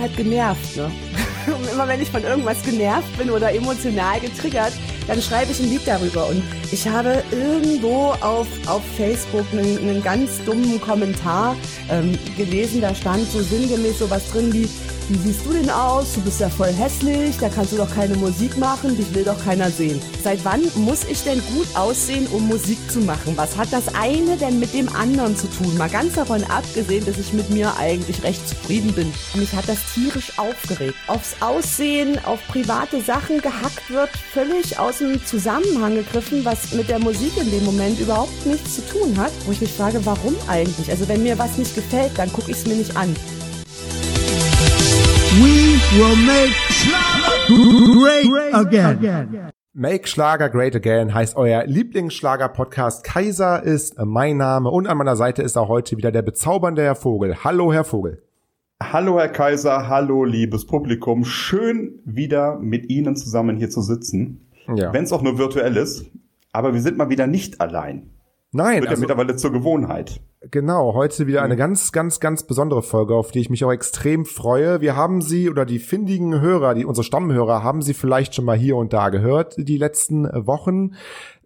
halt genervt, ne? Und immer wenn ich von irgendwas genervt bin oder emotional getriggert, dann schreibe ich ein Lied darüber. Und ich habe irgendwo auf, auf Facebook einen, einen ganz dummen Kommentar ähm, gelesen, da stand so sinngemäß sowas drin wie, wie siehst du denn aus? Du bist ja voll hässlich, da kannst du doch keine Musik machen, dich will doch keiner sehen. Seit wann muss ich denn gut aussehen, um Musik zu machen? Was hat das eine denn mit dem anderen zu tun? Mal ganz davon abgesehen, dass ich mit mir eigentlich recht zufrieden bin. Mich hat das tierisch aufgeregt. Aufs Aussehen, auf private Sachen gehackt wird, völlig aus dem Zusammenhang gegriffen, was mit der Musik in dem Moment überhaupt nichts zu tun hat. Wo ich mich frage, warum eigentlich? Also wenn mir was nicht gefällt, dann gucke ich es mir nicht an. We will make Schlager great again. Make Schlager Great Again heißt euer Lieblingsschlager-Podcast. Kaiser ist mein Name und an meiner Seite ist auch heute wieder der bezaubernde Herr Vogel. Hallo, Herr Vogel. Hallo, Herr Kaiser. Hallo, liebes Publikum. Schön, wieder mit Ihnen zusammen hier zu sitzen. Ja. Wenn es auch nur virtuell ist. Aber wir sind mal wieder nicht allein. Nein, Wird ja also, mittlerweile zur Gewohnheit. Genau, heute wieder Mhm. eine ganz, ganz, ganz besondere Folge, auf die ich mich auch extrem freue. Wir haben sie oder die findigen Hörer, die unsere Stammhörer, haben sie vielleicht schon mal hier und da gehört die letzten Wochen.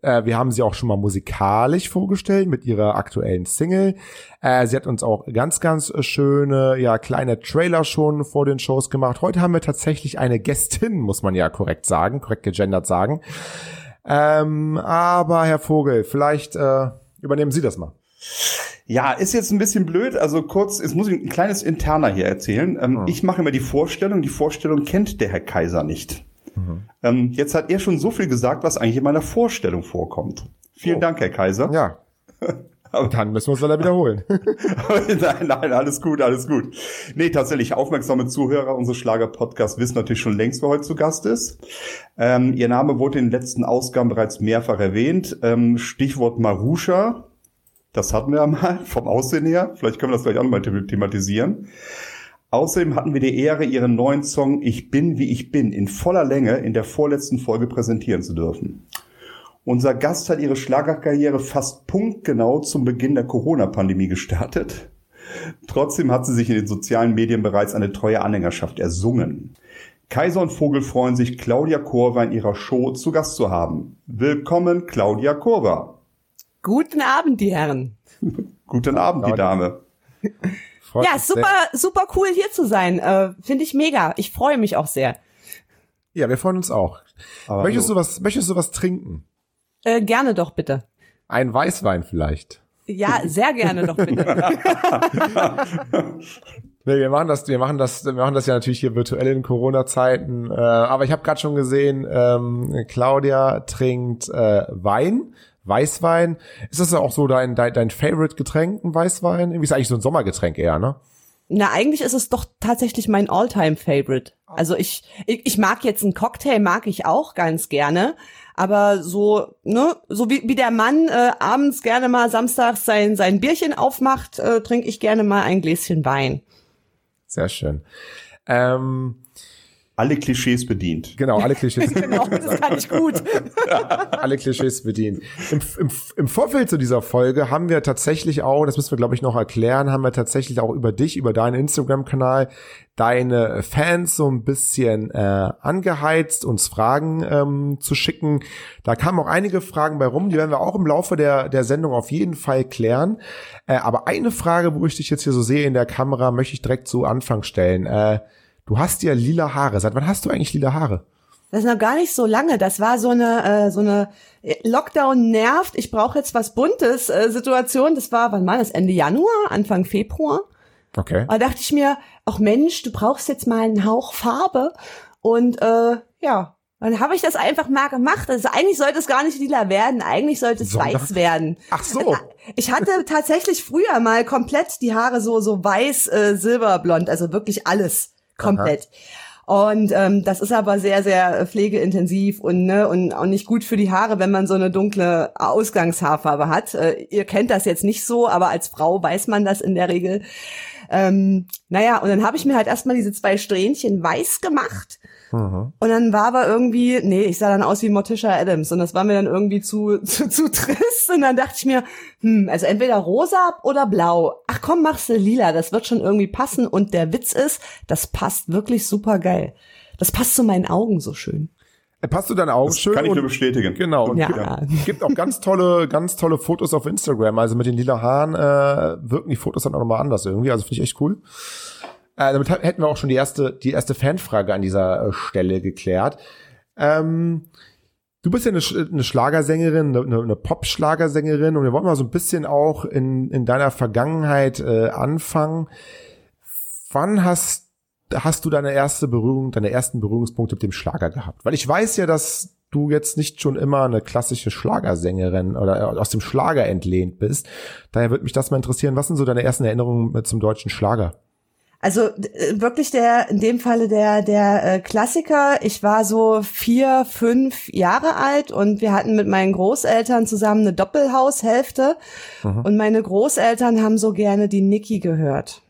Äh, wir haben sie auch schon mal musikalisch vorgestellt mit ihrer aktuellen Single. Äh, sie hat uns auch ganz, ganz schöne, ja, kleine Trailer schon vor den Shows gemacht. Heute haben wir tatsächlich eine Gästin, muss man ja korrekt sagen, korrekt gegendert sagen. Ähm, aber Herr Vogel, vielleicht äh, übernehmen Sie das mal. Ja, ist jetzt ein bisschen blöd. Also kurz, jetzt muss ich ein kleines Interner hier erzählen. Ähm, Ah. Ich mache immer die Vorstellung. Die Vorstellung kennt der Herr Kaiser nicht. Ähm, jetzt hat er schon so viel gesagt, was eigentlich in meiner Vorstellung vorkommt. Vielen Oh. Dank, Herr Kaiser. Ja. Dann müssen wir es leider wiederholen. nein, nein, alles gut, alles gut. Nee, tatsächlich, aufmerksame Zuhörer unseres Schlager-Podcasts wissen natürlich schon längst, wer heute zu Gast ist. Ähm, ihr Name wurde in den letzten Ausgaben bereits mehrfach erwähnt. Ähm, Stichwort Marusha. Das hatten wir ja mal vom Aussehen her. Vielleicht können wir das gleich auch nochmal the- thematisieren. Außerdem hatten wir die Ehre, ihren neuen Song Ich bin, wie ich bin in voller Länge in der vorletzten Folge präsentieren zu dürfen. Unser Gast hat ihre Schlagerkarriere fast punktgenau zum Beginn der Corona-Pandemie gestartet. Trotzdem hat sie sich in den sozialen Medien bereits eine treue Anhängerschaft ersungen. Kaiser und Vogel freuen sich, Claudia Korva in ihrer Show zu Gast zu haben. Willkommen, Claudia Korva. Guten Abend, die Herren. Guten Abend, die. Dame. Freut Ja, super, super cool hier zu sein. Äh, Finde ich mega. Ich freue mich auch sehr. Ja, wir freuen uns auch. Aber möchtest hallo. du was, möchtest du was trinken? Äh, gerne doch bitte. Ein Weißwein vielleicht? Ja, sehr gerne doch bitte. Nee, wir machen das, wir machen das, wir machen das ja natürlich hier virtuell in Corona-Zeiten. Äh, aber ich habe gerade schon gesehen, ähm, Claudia trinkt äh, Wein, Weißwein. Ist das auch so dein, dein, dein Favorite-Getränk, ein Weißwein? Irgendwie ist eigentlich so ein Sommergetränk eher, ne? Na, eigentlich ist es doch tatsächlich mein All-Time-Favorite. Also ich, ich, ich mag jetzt einen Cocktail, mag ich auch ganz gerne. Aber so, ne, so wie, wie der Mann äh, abends gerne mal samstags sein, sein Bierchen aufmacht, äh, trinke ich gerne mal ein Gläschen Wein. Sehr schön. Ähm, Alle Klischees bedient. genau, alle Klischees. Genau, das kann ich gut. alle Klischees bedienen. Im, im, Im Vorfeld zu dieser Folge haben wir tatsächlich auch, das müssen wir glaube ich noch erklären, haben wir tatsächlich auch über dich, über deinen Instagram-Kanal, deine Fans so ein bisschen äh, angeheizt, uns Fragen ähm, zu schicken. Da kamen auch einige Fragen bei rum, die werden wir auch im Laufe der, der Sendung auf jeden Fall klären. Äh, aber eine Frage, wo ich dich jetzt hier so sehe in der Kamera, möchte ich direkt zu Anfang stellen. Äh, du hast ja lila Haare. Seit wann hast du eigentlich lila Haare? Das ist noch gar nicht so lange. Das war so eine, äh, so eine Lockdown nervt. Ich brauche jetzt was Buntes äh, Situation. Das war, wann war das? Ende Januar, Anfang Februar. Okay. Da dachte ich mir, ach Mensch, du brauchst jetzt mal einen Hauch Farbe. Und äh, ja, dann habe ich das einfach mal gemacht. Also eigentlich sollte es gar nicht lila werden, eigentlich sollte es Sondern- weiß werden. Ach so. Ich hatte tatsächlich früher mal komplett die Haare so so weiß, äh, silberblond, also wirklich alles komplett. Und ähm, das ist aber sehr, sehr pflegeintensiv und, ne, und auch nicht gut für die Haare, wenn man so eine dunkle Ausgangshaarfarbe hat. Äh, ihr kennt das jetzt nicht so, aber als Frau weiß man das in der Regel. Ähm, naja, und dann habe ich mir halt erstmal diese zwei Strähnchen weiß gemacht. Mhm. Und dann war aber irgendwie, nee, ich sah dann aus wie Morticia Adams und das war mir dann irgendwie zu, zu, zu trist. Und dann dachte ich mir, hm, also entweder rosa oder blau. Ach komm, machst du lila, das wird schon irgendwie passen. Und der Witz ist, das passt wirklich super geil. Das passt zu meinen Augen so schön. Äh, Passt du deine Augen Das schön? kann ich und- nur bestätigen. Genau. Und Ja. gibt, gibt auch ganz tolle, ganz tolle Fotos auf Instagram. Also mit den lila Haaren äh, wirken die Fotos dann auch nochmal anders irgendwie. Also finde ich echt cool. Äh, damit hätten wir auch schon die erste, die erste Fanfrage an dieser äh, Stelle geklärt. Ähm, du bist ja eine, eine Schlagersängerin, eine, eine- eine Pop-Schlagersängerin und wir wollen mal so ein bisschen auch in, in deiner Vergangenheit äh, anfangen. Wann hast hast du deine erste Berührung, deine ersten Berührungspunkte mit dem Schlager gehabt? Weil ich weiß ja, dass du jetzt nicht schon immer eine klassische Schlagersängerin oder aus dem Schlager entlehnt bist. Daher würde mich das mal interessieren. Was sind so deine ersten Erinnerungen zum deutschen Schlager? Also äh, wirklich der, in dem Falle der, der äh, Klassiker. Ich war so vier, fünf Jahre alt und wir hatten mit meinen Großeltern zusammen eine Doppelhaushälfte und meine Großeltern haben so gerne die Niki gehört.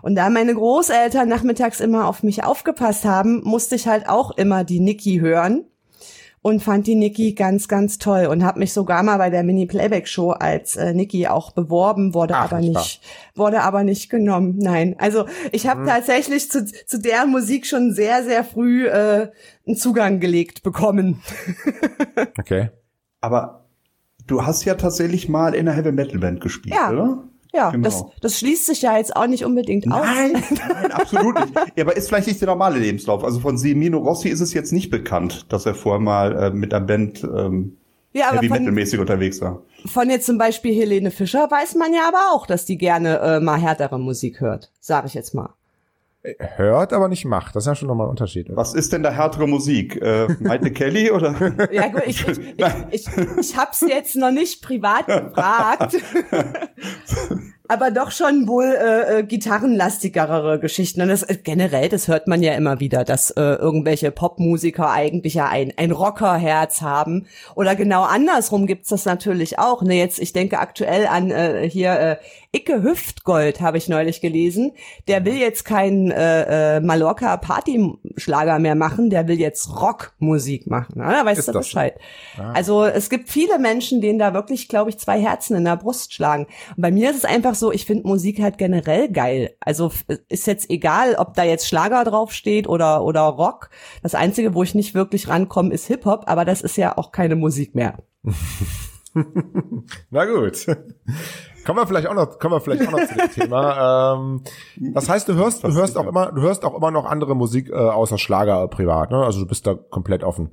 Und da meine Großeltern nachmittags immer auf mich aufgepasst haben, musste ich halt auch immer die Niki hören und fand die Niki ganz, ganz toll und habe mich sogar mal bei der Mini-Playback-Show als äh, Niki auch beworben, wurde Ach, aber nicht nicht, wurde aber nicht genommen. Nein, also ich habe tatsächlich zu, zu der Musik schon sehr, sehr früh äh, einen Zugang gelegt bekommen. Okay. Aber du hast ja tatsächlich mal in einer Heavy Metal Band gespielt, Ja. oder? Ja, Genau. das, das schließt sich ja jetzt auch nicht unbedingt aus. Nein, nein, absolut nicht. Ja, aber ist vielleicht nicht der normale Lebenslauf. Also von Semino Rossi ist es jetzt nicht bekannt, dass er vorher mal äh, mit einer Band ähm, Ja, aber Heavy Metal von, mäßig unterwegs war. von jetzt zum Beispiel Helene Fischer weiß man ja aber auch, dass die gerne äh, mal härtere Musik hört, sage ich jetzt mal. Hört, aber nicht macht. Das ist ja schon nochmal ein Unterschied. oder? Was ist denn da härtere Musik? Äh, Maite Kelly oder? Ja gut, ich, ich, ich, ich, ich habe es jetzt noch nicht privat gefragt. Aber doch schon wohl äh, äh, gitarrenlastigere Geschichten. Und das äh, generell, das hört man ja immer wieder, dass äh, irgendwelche Popmusiker eigentlich ja ein, ein Rockerherz haben. Oder genau andersrum gibt's das natürlich auch. Ne, jetzt, ich denke aktuell an äh, hier äh, Icke Hüftgold, habe ich neulich gelesen. Der will jetzt keinen äh, äh, Mallorca Partyschlager mehr machen, der will jetzt Rockmusik machen. Ne? Da weißt Ist du das so? Bescheid. Also es gibt viele Menschen, denen da wirklich, glaube ich, zwei Herzen in der Brust schlagen. Und bei mir ist es einfach so, ich finde Musik halt generell geil. Also ist jetzt egal, ob da jetzt Schlager draufsteht oder, oder Rock. Das Einzige, wo ich nicht wirklich rankomme, ist Hip-Hop, aber das ist ja auch keine Musik mehr. Na gut. Kommen wir vielleicht auch noch, kommen wir vielleicht auch noch zu dem Thema. Ähm, das heißt, du hörst, du hörst auch immer, du hörst auch immer noch andere Musik äh, außer Schlager privat, ne? Also du bist da komplett offen.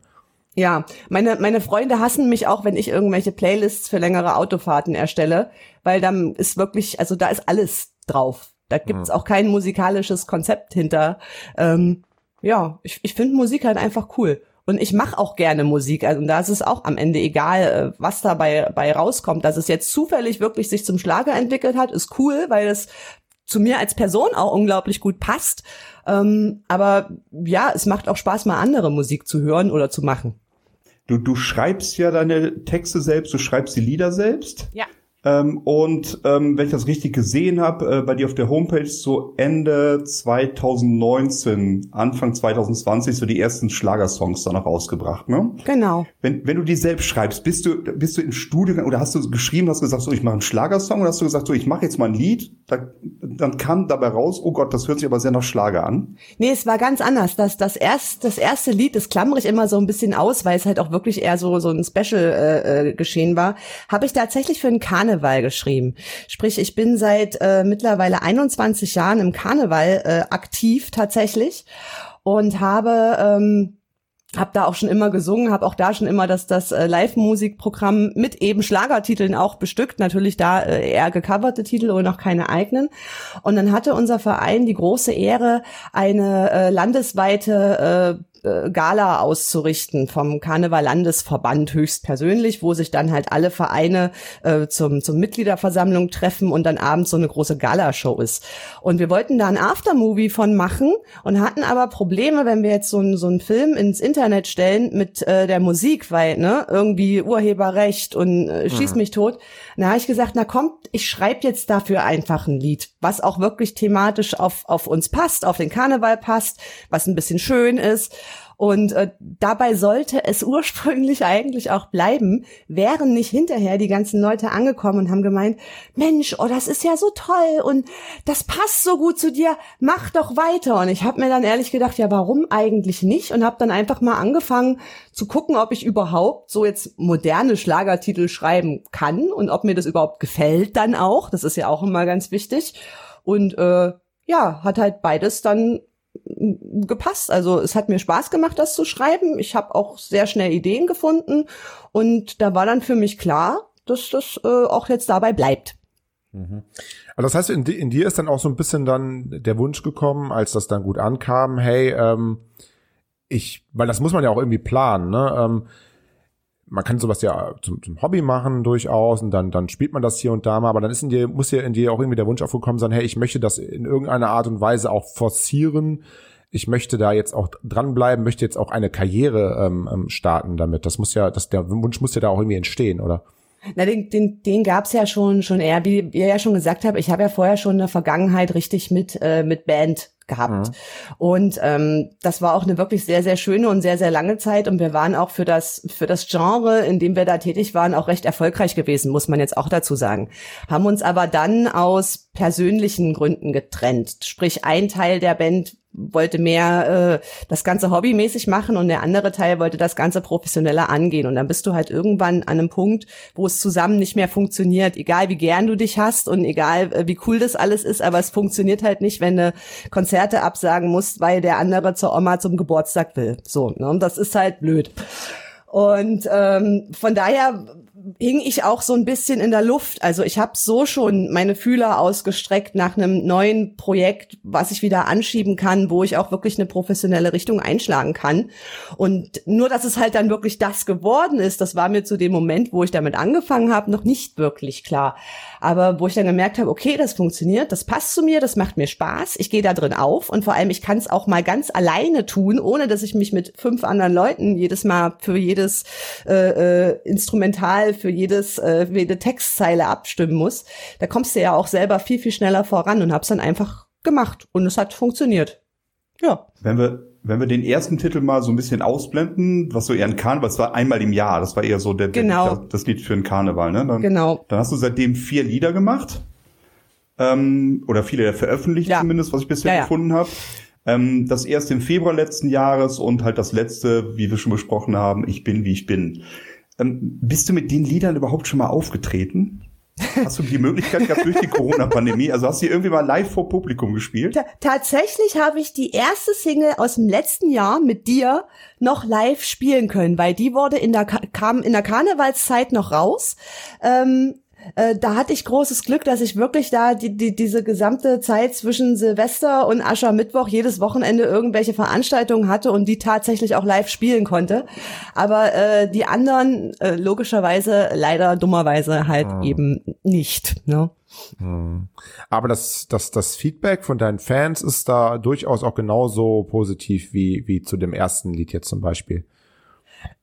Ja, meine, meine Freunde hassen mich auch, wenn ich irgendwelche Playlists für längere Autofahrten erstelle, weil dann ist wirklich, also da ist alles drauf. Da gibt's auch kein musikalisches Konzept hinter. Ähm, ja, ich, ich finde Musik halt einfach cool. Und ich mache auch gerne Musik. Also und da ist es auch am Ende egal, äh, was dabei bei rauskommt. Dass es jetzt zufällig wirklich sich zum Schlager entwickelt hat, ist cool, weil es zu mir als Person auch unglaublich gut passt. Ähm, aber ja, es macht auch Spaß, mal andere Musik zu hören oder zu machen. Du, du schreibst ja deine Texte selbst, du schreibst die Lieder selbst. Ja. Ähm, und ähm, wenn ich das richtig gesehen habe, äh, bei dir auf der Homepage so Ende 2019, Anfang 2020 so die ersten Schlagersongs dann noch rausgebracht, ne? Genau. Wenn, wenn du die selbst schreibst, bist du bist du ins Studio oder hast du geschrieben, hast gesagt, so ich mache einen Schlagersong oder hast du gesagt, so ich mache jetzt mal ein Lied, da, dann kam dabei raus, oh Gott, das hört sich aber sehr nach Schlager an. Nee, es war ganz anders. Das, das, erst, das erste Lied, das klammere ich immer so ein bisschen aus, weil es halt auch wirklich eher so, so ein Special äh, äh, geschehen war, habe ich tatsächlich für den Karneval geschrieben. Sprich, ich bin seit äh, mittlerweile 21 Jahren im Karneval äh, aktiv tatsächlich und habe... Ähm, hab da auch schon immer gesungen, habe auch da schon immer das, das äh, Live-Musikprogramm mit eben Schlagertiteln auch bestückt. Natürlich da äh, eher gecoverte Titel oder noch keine eigenen. Und dann hatte unser Verein die große Ehre, eine äh, landesweite äh, Gala auszurichten vom Karneval Landesverband höchstpersönlich, wo sich dann halt alle Vereine äh, zum, zum Mitgliederversammlung treffen und dann abends so eine große Galashow ist. Und wir wollten da ein Aftermovie von machen und hatten aber Probleme, wenn wir jetzt so, einen- so einen Film ins Internet stellen mit äh, der Musik, weil ne, irgendwie Urheberrecht und äh, schieß mich tot. Na, habe ich gesagt, na kommt, ich schreibe jetzt dafür einfach ein Lied, was auch wirklich thematisch auf, auf uns passt, auf den Karneval passt, was ein bisschen schön ist. Und äh, dabei sollte es ursprünglich eigentlich auch bleiben, wären nicht hinterher die ganzen Leute angekommen und haben gemeint, Mensch, oh, das ist ja so toll und das passt so gut zu dir, mach doch weiter. Und ich habe mir dann ehrlich gedacht, ja, warum eigentlich nicht? Und habe dann einfach mal angefangen zu gucken, ob ich überhaupt so jetzt moderne Schlagertitel schreiben kann und ob mir das überhaupt gefällt dann auch. Das ist ja auch immer ganz wichtig. Und äh, ja, hat halt beides dann gepasst. Also es hat mir Spaß gemacht, das zu schreiben. Ich habe auch sehr schnell Ideen gefunden und da war dann für mich klar, dass das äh, auch jetzt dabei bleibt. Mhm. Also das heißt, in, in, dir ist dann auch so ein bisschen dann der Wunsch gekommen, als das dann gut ankam, hey, ähm, ich, weil das muss man ja auch irgendwie planen, ne? Ähm, man kann sowas ja zum, zum Hobby machen durchaus und dann, dann spielt man das hier und da mal, aber dann ist in dir, muss ja in dir auch irgendwie der Wunsch aufgekommen sein, hey, ich möchte das in irgendeiner Art und Weise auch forcieren. Ich möchte da jetzt auch dranbleiben, möchte jetzt auch eine Karriere ähm, ähm starten damit. Das muss ja, das, der Wunsch muss ja da auch irgendwie entstehen, oder? Na, den, den, den gab's ja schon schon eher, wie ihr ja schon gesagt habt, ich habe ja vorher schon eine Vergangenheit richtig mit, äh, mit Band gehabt. Mhm. Und ähm, das war auch eine wirklich sehr, sehr schöne und sehr, sehr lange Zeit. Und wir waren auch für das, für das Genre, in dem wir da tätig waren, auch recht erfolgreich gewesen, muss man jetzt auch dazu sagen. Haben uns aber dann aus persönlichen Gründen getrennt. Sprich, ein Teil der Band wollte mehr äh, das Ganze hobbymäßig machen und der andere Teil wollte das Ganze professioneller angehen. Und dann bist du halt irgendwann an einem Punkt, wo es zusammen nicht mehr funktioniert, egal wie gern du dich hast und egal äh, wie cool das alles ist, aber es funktioniert halt nicht, wenn du Konzerte absagen musst, weil der andere zur Oma zum Geburtstag will. So, ne? Und das ist halt blöd. Und ähm, von daher hing ich auch so ein bisschen in der Luft. Also ich habe so schon meine Fühler ausgestreckt nach einem neuen Projekt, was ich wieder anschieben kann, wo ich auch wirklich eine professionelle Richtung einschlagen kann. Und nur, dass es halt dann wirklich das geworden ist, das war mir zu dem Moment, wo ich damit angefangen habe, noch nicht wirklich klar. Aber wo ich dann gemerkt habe, okay, das funktioniert, das passt zu mir, das macht mir Spaß, ich gehe da drin auf und vor allem ich kann es auch mal ganz alleine tun, ohne dass ich mich mit fünf anderen Leuten jedes Mal für jedes äh, äh, Instrumental, für jedes äh, jede Textzeile abstimmen muss. Da kommst du ja auch selber viel viel schneller voran und hab's dann einfach gemacht und es hat funktioniert. Ja. Wenn wir wenn wir den ersten Titel mal so ein bisschen ausblenden, was so eher ein Karneval, das war einmal im Jahr, das war eher so der, genau. der das Lied für einen Karneval, ne? Dann, genau. Dann hast du seitdem vier Lieder gemacht. Ähm, oder viele veröffentlicht ja. zumindest, was ich bisher ja, ja. gefunden habe. Ähm, das erste im Februar letzten Jahres und halt das letzte, wie wir schon besprochen haben, Ich bin, wie ich bin. Ähm, bist du mit den Liedern überhaupt schon mal aufgetreten? Hast du die Möglichkeit gehabt durch die Corona-Pandemie? Also hast du irgendwie mal live vor Publikum gespielt? Ta tatsächlich habe ich die erste Single aus dem letzten Jahr mit dir noch live spielen können, weil die wurde in der kam in der Karnevalszeit noch raus. Ähm, äh, da hatte ich großes Glück, dass ich wirklich da die, die, diese gesamte Zeit zwischen Silvester und Aschermittwoch jedes Wochenende irgendwelche Veranstaltungen hatte und die tatsächlich auch live spielen konnte. Aber äh, die anderen äh, logischerweise leider dummerweise halt mhm. eben nicht. Ne? Mhm. Aber das, das, das Feedback von deinen Fans ist da durchaus auch genauso positiv wie, wie zu dem ersten Lied jetzt zum Beispiel.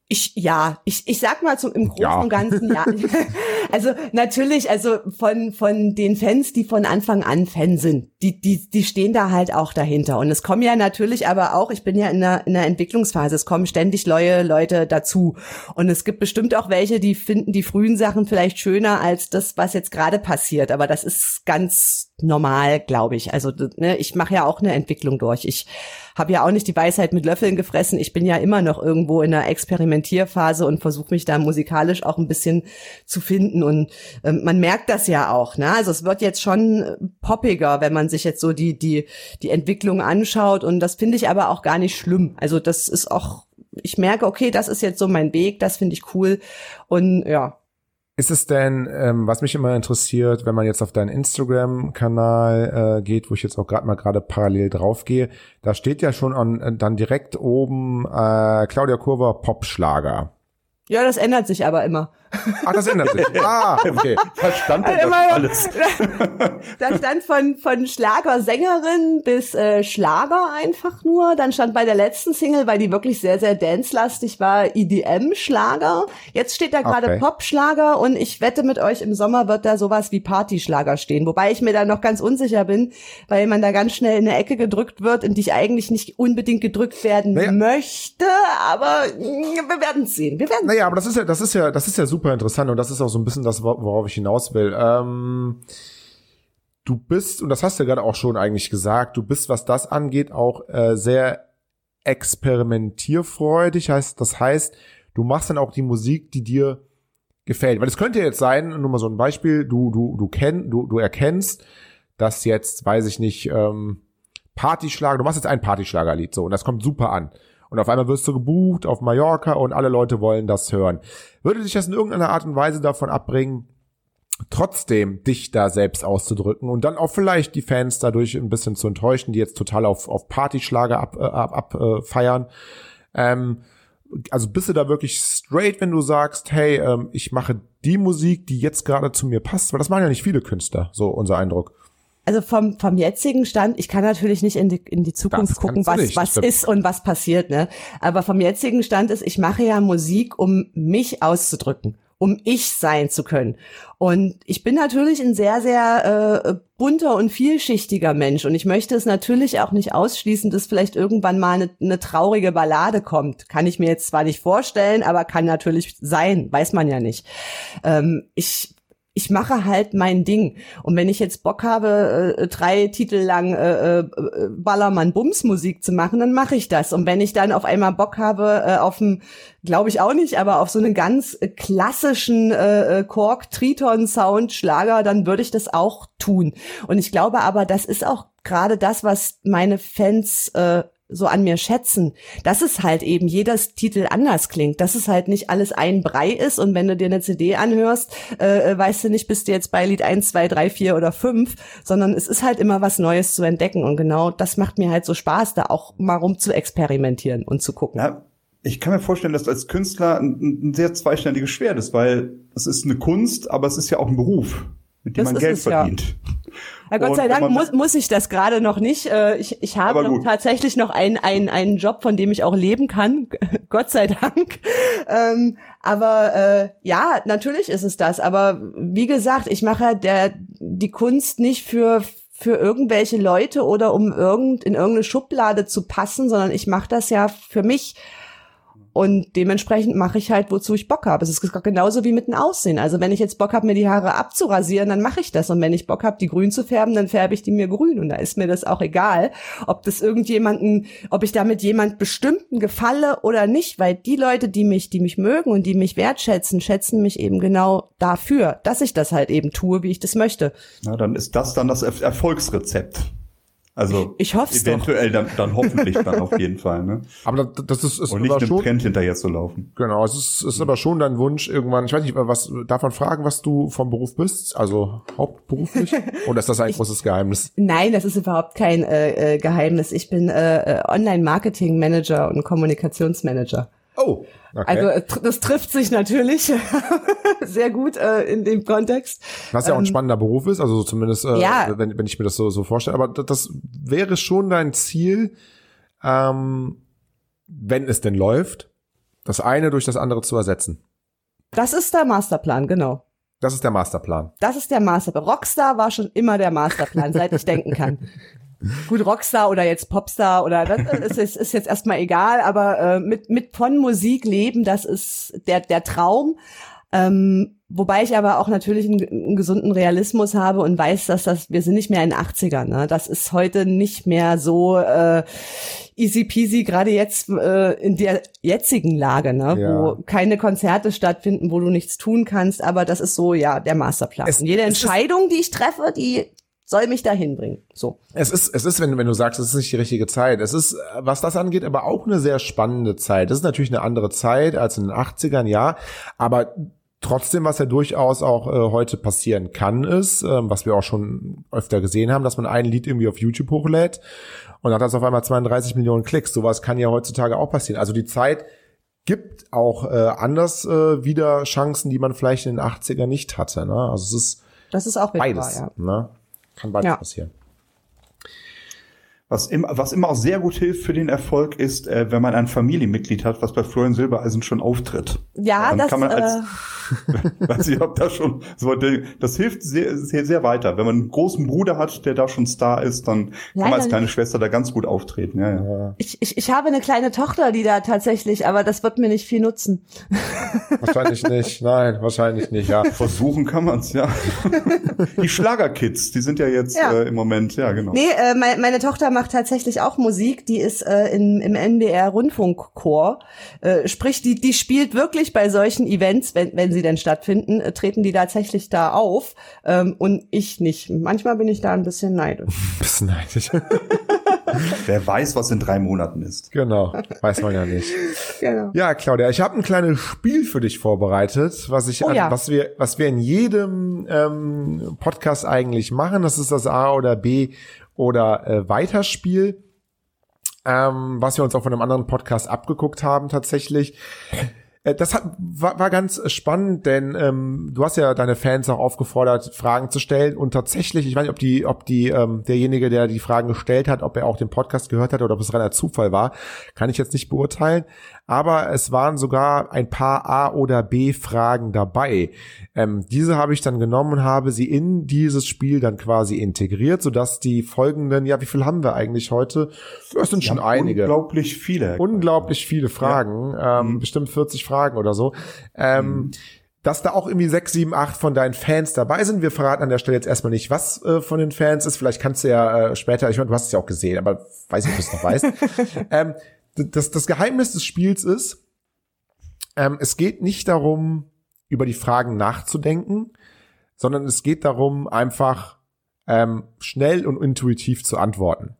Ich, ja, ich, ich sag mal zum, im Großen ja. und Ganzen, ja. also natürlich, also von, von den Fans, die von Anfang an Fan sind, die, die, die stehen da halt auch dahinter. Und es kommen ja natürlich aber auch, ich bin ja in der, in der Entwicklungsphase, es kommen ständig neue Leute dazu. Und es gibt bestimmt auch welche, die finden die frühen Sachen vielleicht schöner als das, was jetzt gerade passiert. Aber das ist ganz normal, glaube ich. Also ne, ich mache ja auch eine Entwicklung durch. Ich habe ja auch nicht die Weisheit mit Löffeln gefressen. Ich bin ja immer noch irgendwo in einer Experimentierphase und versuche mich da musikalisch auch ein bisschen zu finden. Und äh, man merkt das ja auch. Ne? Also es wird jetzt schon poppiger, wenn man sich jetzt so die die die Entwicklung anschaut. Und das finde ich aber auch gar nicht schlimm. Also das ist auch ich merke, okay, das ist jetzt so mein Weg, das finde ich cool. Und ja, ist es denn, ähm, was mich immer interessiert, wenn man jetzt auf deinen Instagram-Kanal äh, geht, wo ich jetzt auch gerade mal gerade parallel draufgehe, da steht ja schon an, äh, dann direkt oben äh, Claudia Kurver Popschlager. Ja, das ändert sich aber immer. Ach, das ändert sich. Ah, okay. Verstand Also das immer- alles. Da stand von, von Schlagersängerin bis äh, Schlager einfach nur. Dann stand bei der letzten Single, weil die wirklich sehr, sehr dance-lastig war, EDM-Schlager. Jetzt steht da gerade Okay. Pop-Schlager und ich wette mit euch, im Sommer wird da sowas wie Partyschlager stehen. Wobei ich mir da noch ganz unsicher bin, weil man da ganz schnell in eine Ecke gedrückt wird, in die ich eigentlich nicht unbedingt gedrückt werden Naja. möchte. Aber mm, wir werden sehen. Wir werden Naja, aber das ist ja, das ist ja, das ist ja super interessant und das ist auch so ein bisschen das, wor- worauf ich hinaus will. Ähm, du bist, und das hast du gerade auch schon eigentlich gesagt, du bist, was das angeht, auch äh, sehr experimentierfreudig. Heißt, das heißt, du machst dann auch die Musik, die dir gefällt. Weil es könnte jetzt sein, nur mal so ein Beispiel, du, du, du kenn, du, du erkennst, dass jetzt, weiß ich nicht, ähm, Partyschlager, du machst jetzt ein Partyschlagerlied so und das kommt super an. Und auf einmal wirst du gebucht auf Mallorca und alle Leute wollen das hören. Würde dich das in irgendeiner Art und Weise davon abbringen, trotzdem dich da selbst auszudrücken und dann auch vielleicht die Fans dadurch ein bisschen zu enttäuschen, die jetzt total auf, auf Partyschlager ab, äh, ab, ab äh, feiern. Ähm, also bist du da wirklich straight, wenn du sagst, hey, ähm, ich mache die Musik, die jetzt gerade zu mir passt, weil das machen ja nicht viele Künstler, so unser Eindruck. Also vom, vom jetzigen Stand, ich kann natürlich nicht in die, in die Zukunft Das gucken, was, nicht, was ist und was passiert, ne? Aber vom jetzigen Stand ist, ich mache ja Musik, um mich auszudrücken, um ich sein zu können. Und ich bin natürlich ein sehr, sehr äh, bunter und vielschichtiger Mensch. Und ich möchte es natürlich auch nicht ausschließen, dass vielleicht irgendwann mal eine, eine traurige Ballade kommt. Kann ich mir jetzt zwar nicht vorstellen, aber kann natürlich sein, weiß man ja nicht. Ähm, ich ich mache halt mein Ding. Und wenn ich jetzt Bock habe, äh, drei Titel lang äh, äh, Ballermann Bums Musik zu machen, dann mache ich das. Und wenn ich dann auf einmal Bock habe äh, auf einen, glaube ich auch nicht, aber auf so einen ganz äh, klassischen äh, äh, Kork Triton Sound Schlager, dann würde ich das auch tun. Und ich glaube aber, das ist auch gerade das, was meine Fans äh, so an mir schätzen, dass es halt eben jedes Titel anders klingt, dass es halt nicht alles ein Brei ist. Und wenn du dir eine CD anhörst, äh, weißt du nicht, bist du jetzt bei Lied 1, 2, 3, 4 oder 5, sondern es ist halt immer was Neues zu entdecken. Und genau das macht mir halt so Spaß, da auch mal rum zu experimentieren und zu gucken. Ja, ich kann mir vorstellen, dass als Künstler ein, ein sehr zweischneidiges Schwert ist, weil es ist eine Kunst, aber es ist ja auch ein Beruf, mit dem Das man ist Geld es, ja. verdient. Ja, Gott Und sei Dank muss, muss ich das gerade noch nicht. Äh, Ich, ich habe gut. tatsächlich noch einen, einen, einen Job, von dem ich auch leben kann. Gott sei Dank. Ähm, aber äh, ja, natürlich ist es das. Aber wie gesagt, ich mache der, die Kunst nicht für für irgendwelche Leute oder um irgend in irgendeine Schublade zu passen, sondern ich mache das ja für mich. Und dementsprechend mache ich halt, wozu ich Bock habe. Es ist genauso wie mit dem Aussehen. Also wenn ich jetzt Bock habe, mir die Haare abzurasieren, dann mache ich das. Und wenn ich Bock habe, die grün zu färben, dann färbe ich die mir grün. Und da ist mir das auch egal, ob das irgendjemanden, ob ich damit jemand bestimmten gefalle oder nicht. Weil die Leute, die mich, die mich mögen und die mich wertschätzen, schätzen mich eben genau dafür, dass ich das halt eben tue, wie ich das möchte. Na, dann ist das dann das Er Erfolgsrezept. Also Ich hoff's doch. eventuell dann, dann hoffentlich dann auf jeden Fall, ne? Aber das, das ist, ist Und nicht aber dem schon, Trend hinterher zu laufen. Genau, es ist, ist aber schon dein Wunsch irgendwann, ich weiß nicht, was, darf man fragen, was du vom Beruf bist? Also hauptberuflich? Oder ist das ein großes Geheimnis? Nein, das ist überhaupt kein äh, äh, Geheimnis. Ich bin äh, äh, Online-Marketing-Manager und Kommunikationsmanager. Oh, okay. Also äh, das trifft sich natürlich sehr gut äh, in dem Kontext. was ja auch ein spannender Beruf ist, also so zumindest, äh, ähm, ja. wenn, wenn ich mir das so, so vorstelle. Aber das, das wäre schon dein Ziel, ähm, wenn es denn läuft, das eine durch das andere zu ersetzen. Das ist der Masterplan, genau. Das ist der Masterplan. Das ist der Masterplan. Rockstar war schon immer der Masterplan, seit ich denken kann. Gut, Rockstar oder jetzt Popstar oder das ist, ist, jetzt erstmal egal, aber äh, mit, mit von Musik leben, das ist der, der Traum. Ähm, wobei ich aber auch natürlich einen, einen gesunden Realismus habe und weiß, dass das, wir sind nicht mehr in den 80ern. Ne? Das ist heute nicht mehr so äh, easy peasy, gerade jetzt äh, in der jetzigen Lage, ne? Ja. wo keine Konzerte stattfinden, wo du nichts tun kannst. Aber das ist so, ja, der Masterplan. Es- und jede Entscheidung, die ich treffe, die soll mich dahin bringen. So. Es ist, es ist, wenn, wenn du sagst, es ist nicht die richtige Zeit. Es ist, was das angeht, aber auch eine sehr spannende Zeit. Es ist natürlich eine andere Zeit als in den 80ern, ja. Aber trotzdem, was ja durchaus auch äh, heute passieren kann, ist, ähm, was wir auch schon öfter gesehen haben, dass man ein Lied irgendwie auf YouTube hochlädt und hat das auf einmal 32 Millionen Klicks. Sowas kann ja heutzutage auch passieren. Also die Zeit gibt auch äh, anders äh, wieder Chancen, die man vielleicht in den 80er nicht hatte. Ne? Also es ist Das ist auch beides. wahr, ja. Ne? Kann beides Ja. passieren. Was immer, was immer auch sehr gut hilft für den Erfolg ist, äh, wenn man ein Familienmitglied hat, was bei Florian Silbereisen schon auftritt. Ja, Dann das, kann man als- äh, Weiß ich, ob das schon so, das hilft sehr, sehr, sehr weiter. Wenn man einen großen Bruder hat, der da schon Star ist, dann kann man als Leider kleine Schwester da ganz gut auftreten. Ja, ja. ich, ich, ich habe eine kleine Tochter, die da tatsächlich, aber das wird mir nicht viel nutzen. Wahrscheinlich nicht. Nein, wahrscheinlich nicht. Ja. Versuchen kann man's, ja. Die Schlagerkids, die sind ja jetzt Ja. Äh, im Moment, ja genau. Nee, äh, meine, meine Tochter macht tatsächlich auch Musik. Die ist äh, in, im NDR Rundfunkchor. Äh, sprich, die, die spielt wirklich bei solchen Events, wenn, wenn sie denn stattfinden, äh, treten die tatsächlich da auf. Ähm, und ich nicht. Manchmal bin ich da ein bisschen neidisch. Bisschen neidisch. Wer weiß, was in drei Monaten ist. genau. Weiß man ja nicht. genau. Ja, Claudia, ich habe ein kleines Spiel für dich vorbereitet, was ich, Oh ja. was wir, was wir in jedem ähm, Podcast eigentlich machen. Das ist das A oder B oder äh, Weiterspiel, ähm, was wir uns auch von einem anderen Podcast abgeguckt haben tatsächlich. Äh, Das hat, war, war ganz spannend, denn ähm, du hast ja deine Fans auch aufgefordert, Fragen zu stellen und tatsächlich, ich weiß nicht, ob die, ob die ähm, derjenige, der die Fragen gestellt hat, ob er auch den Podcast gehört hat oder ob es reiner Zufall war, kann ich jetzt nicht beurteilen. Aber es waren sogar ein paar A oder B Fragen dabei. Ähm, diese habe ich dann genommen und habe sie in dieses Spiel dann quasi integriert, sodass die folgenden, ja, wie viel haben wir eigentlich heute? Das sind schon einige Unglaublich viele. unglaublich viele Fragen, ähm, bestimmt 40 Fragen oder so. Ähm, Dass da auch irgendwie sechs, sieben, acht von deinen Fans dabei sind. Wir verraten an der Stelle jetzt erstmal nicht, was äh, von den Fans ist. Vielleicht kannst du ja äh, später, ich meine, du hast es ja auch gesehen, aber weiß nicht, ob du es noch weißt. ähm, das, das Geheimnis des Spiels ist, ähm, es geht nicht darum, über die Fragen nachzudenken, sondern es geht darum, einfach ähm, schnell und intuitiv zu antworten.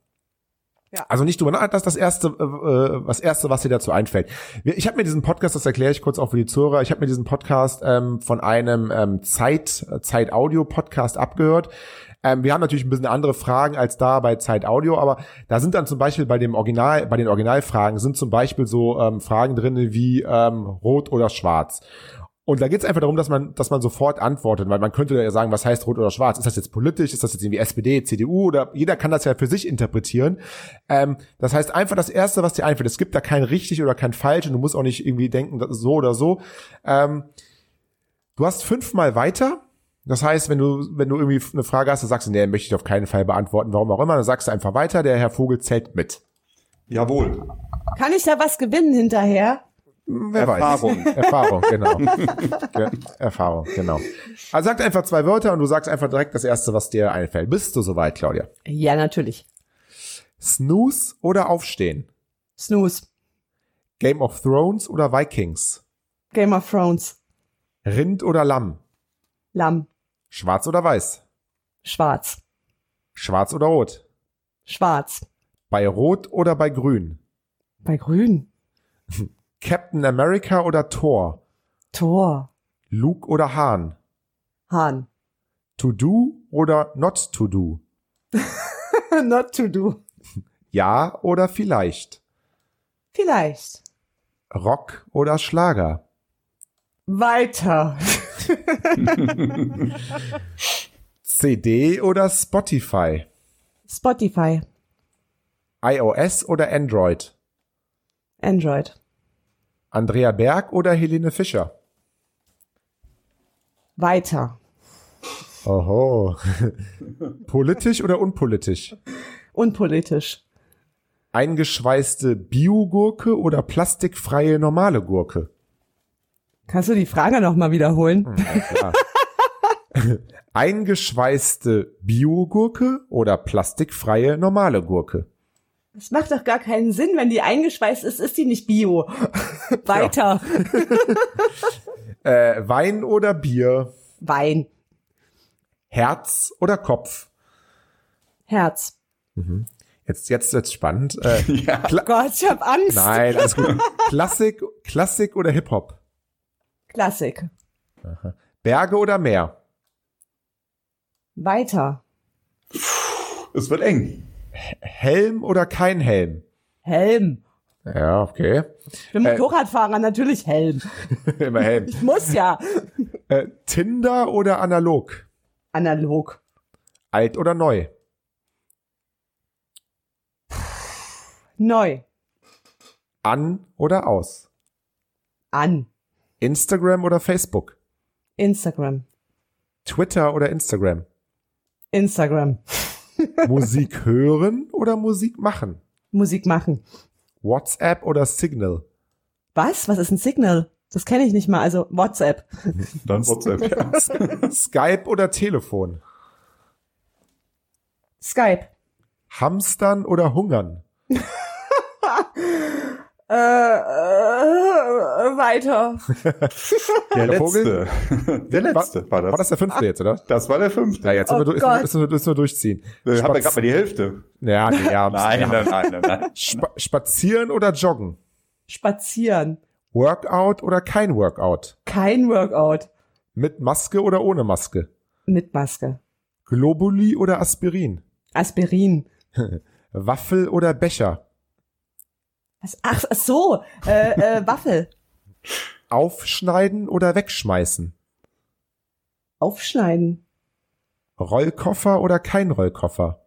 Also nicht drüber nach, das ist das erste, äh, äh, das erste, was dir dazu einfällt. Ich habe mir diesen Podcast, das erkläre ich kurz auch für die Zuhörer, ich habe mir diesen Podcast ähm, von einem ähm, Zeit, Zeit Audio Podcast abgehört. Ähm, wir haben natürlich ein bisschen andere Fragen als da bei Zeit Audio, aber da sind dann zum Beispiel bei dem Original, bei den Originalfragen sind zum Beispiel so ähm, Fragen drinne wie ähm, rot oder schwarz. Und da geht es einfach darum, dass man, dass man sofort antwortet, weil man könnte ja sagen, was heißt rot oder schwarz? Ist das jetzt politisch? Ist das jetzt irgendwie SPD, CDU? Oder jeder kann das ja für sich interpretieren. Ähm, das heißt einfach das Erste, was dir einfällt. Es gibt da kein richtig oder kein falsch und du musst auch nicht irgendwie denken, so oder so. Ähm, du hast fünfmal weiter. Das heißt, wenn du, wenn du irgendwie eine Frage hast, dann sagst du, nee, möchte ich auf keinen Fall beantworten, warum auch immer, dann sagst du einfach weiter, der Herr Vogel zählt mit. Jawohl. Kann ich da was gewinnen hinterher? Wer Erfahrung. weiß. Erfahrung, genau. ja, Erfahrung, genau. Also sag einfach zwei Wörter und du sagst einfach direkt das erste, was dir einfällt. Bist du soweit, Claudia? Ja, natürlich. Snooze oder Aufstehen? Snooze. Game of Thrones oder Vikings? Game of Thrones. Rind oder Lamm? Lamm. Schwarz oder Weiß? Schwarz. Schwarz oder Rot? Schwarz. Bei Rot oder bei Grün? Bei Grün. Captain America oder Thor? Tor. Luke oder Hahn? Hahn. To do oder not to do? Not to do. Ja oder vielleicht? Vielleicht. Rock oder Schlager? Weiter. CD oder Spotify? Spotify. iOS oder Android? Android. Andrea Berg oder Helene Fischer? Weiter. Oho. Politisch oder unpolitisch? Unpolitisch. Eingeschweißte Biogurke oder plastikfreie normale Gurke? Kannst du die Frage noch mal wiederholen? Ja. Eingeschweißte Biogurke oder plastikfreie normale Gurke? Das macht doch gar keinen Sinn, wenn die eingeschweißt ist, ist die nicht bio. Weiter. Äh, Wein oder Bier? Wein. Herz oder Kopf? Herz. Jetzt, jetzt wird's spannend. Äh, Ja. Gott, ich hab Angst. nein, alles gut. Klassik, Klassik oder Hip-Hop? Klassik. Berge oder Meer? Weiter. Es wird eng. Helm oder kein Helm? Helm. Ja, okay. Ich bin Äh. Motorradfahrer, natürlich Helm. Immer Helm. Ich muss ja. Äh, Tinder oder analog? Analog. Alt oder neu? Neu. An oder aus? An. Instagram oder Facebook? Instagram. Twitter oder Instagram? Instagram. Musik hören oder Musik machen? Musik machen. WhatsApp oder Signal? Was? Was ist ein Signal? Das kenne ich nicht mal. Also WhatsApp. Dann WhatsApp. Ja. Skype oder Telefon? Skype. Hamstern oder hungern? Äh, äh, weiter. Der Der Vogel? letzte. Der letzte war das. War das der fünfte jetzt, oder? Das war der fünfte. Ja, jetzt Oh müssen wir, müssen wir, müssen wir durchziehen. Äh, Haben wir Spaz- gerade mal die Hälfte. ja, nee, ja, Nein, ja. nein, nein, nein, nein. Spa spazieren oder joggen? Spazieren. Workout oder kein Workout? Kein Workout. Mit Maske oder ohne Maske? Mit Maske. Globuli oder Aspirin? Aspirin. Waffel oder Becher? Ach so. Äh, äh, Waffel. Aufschneiden oder wegschmeißen? Aufschneiden. Rollkoffer oder kein Rollkoffer?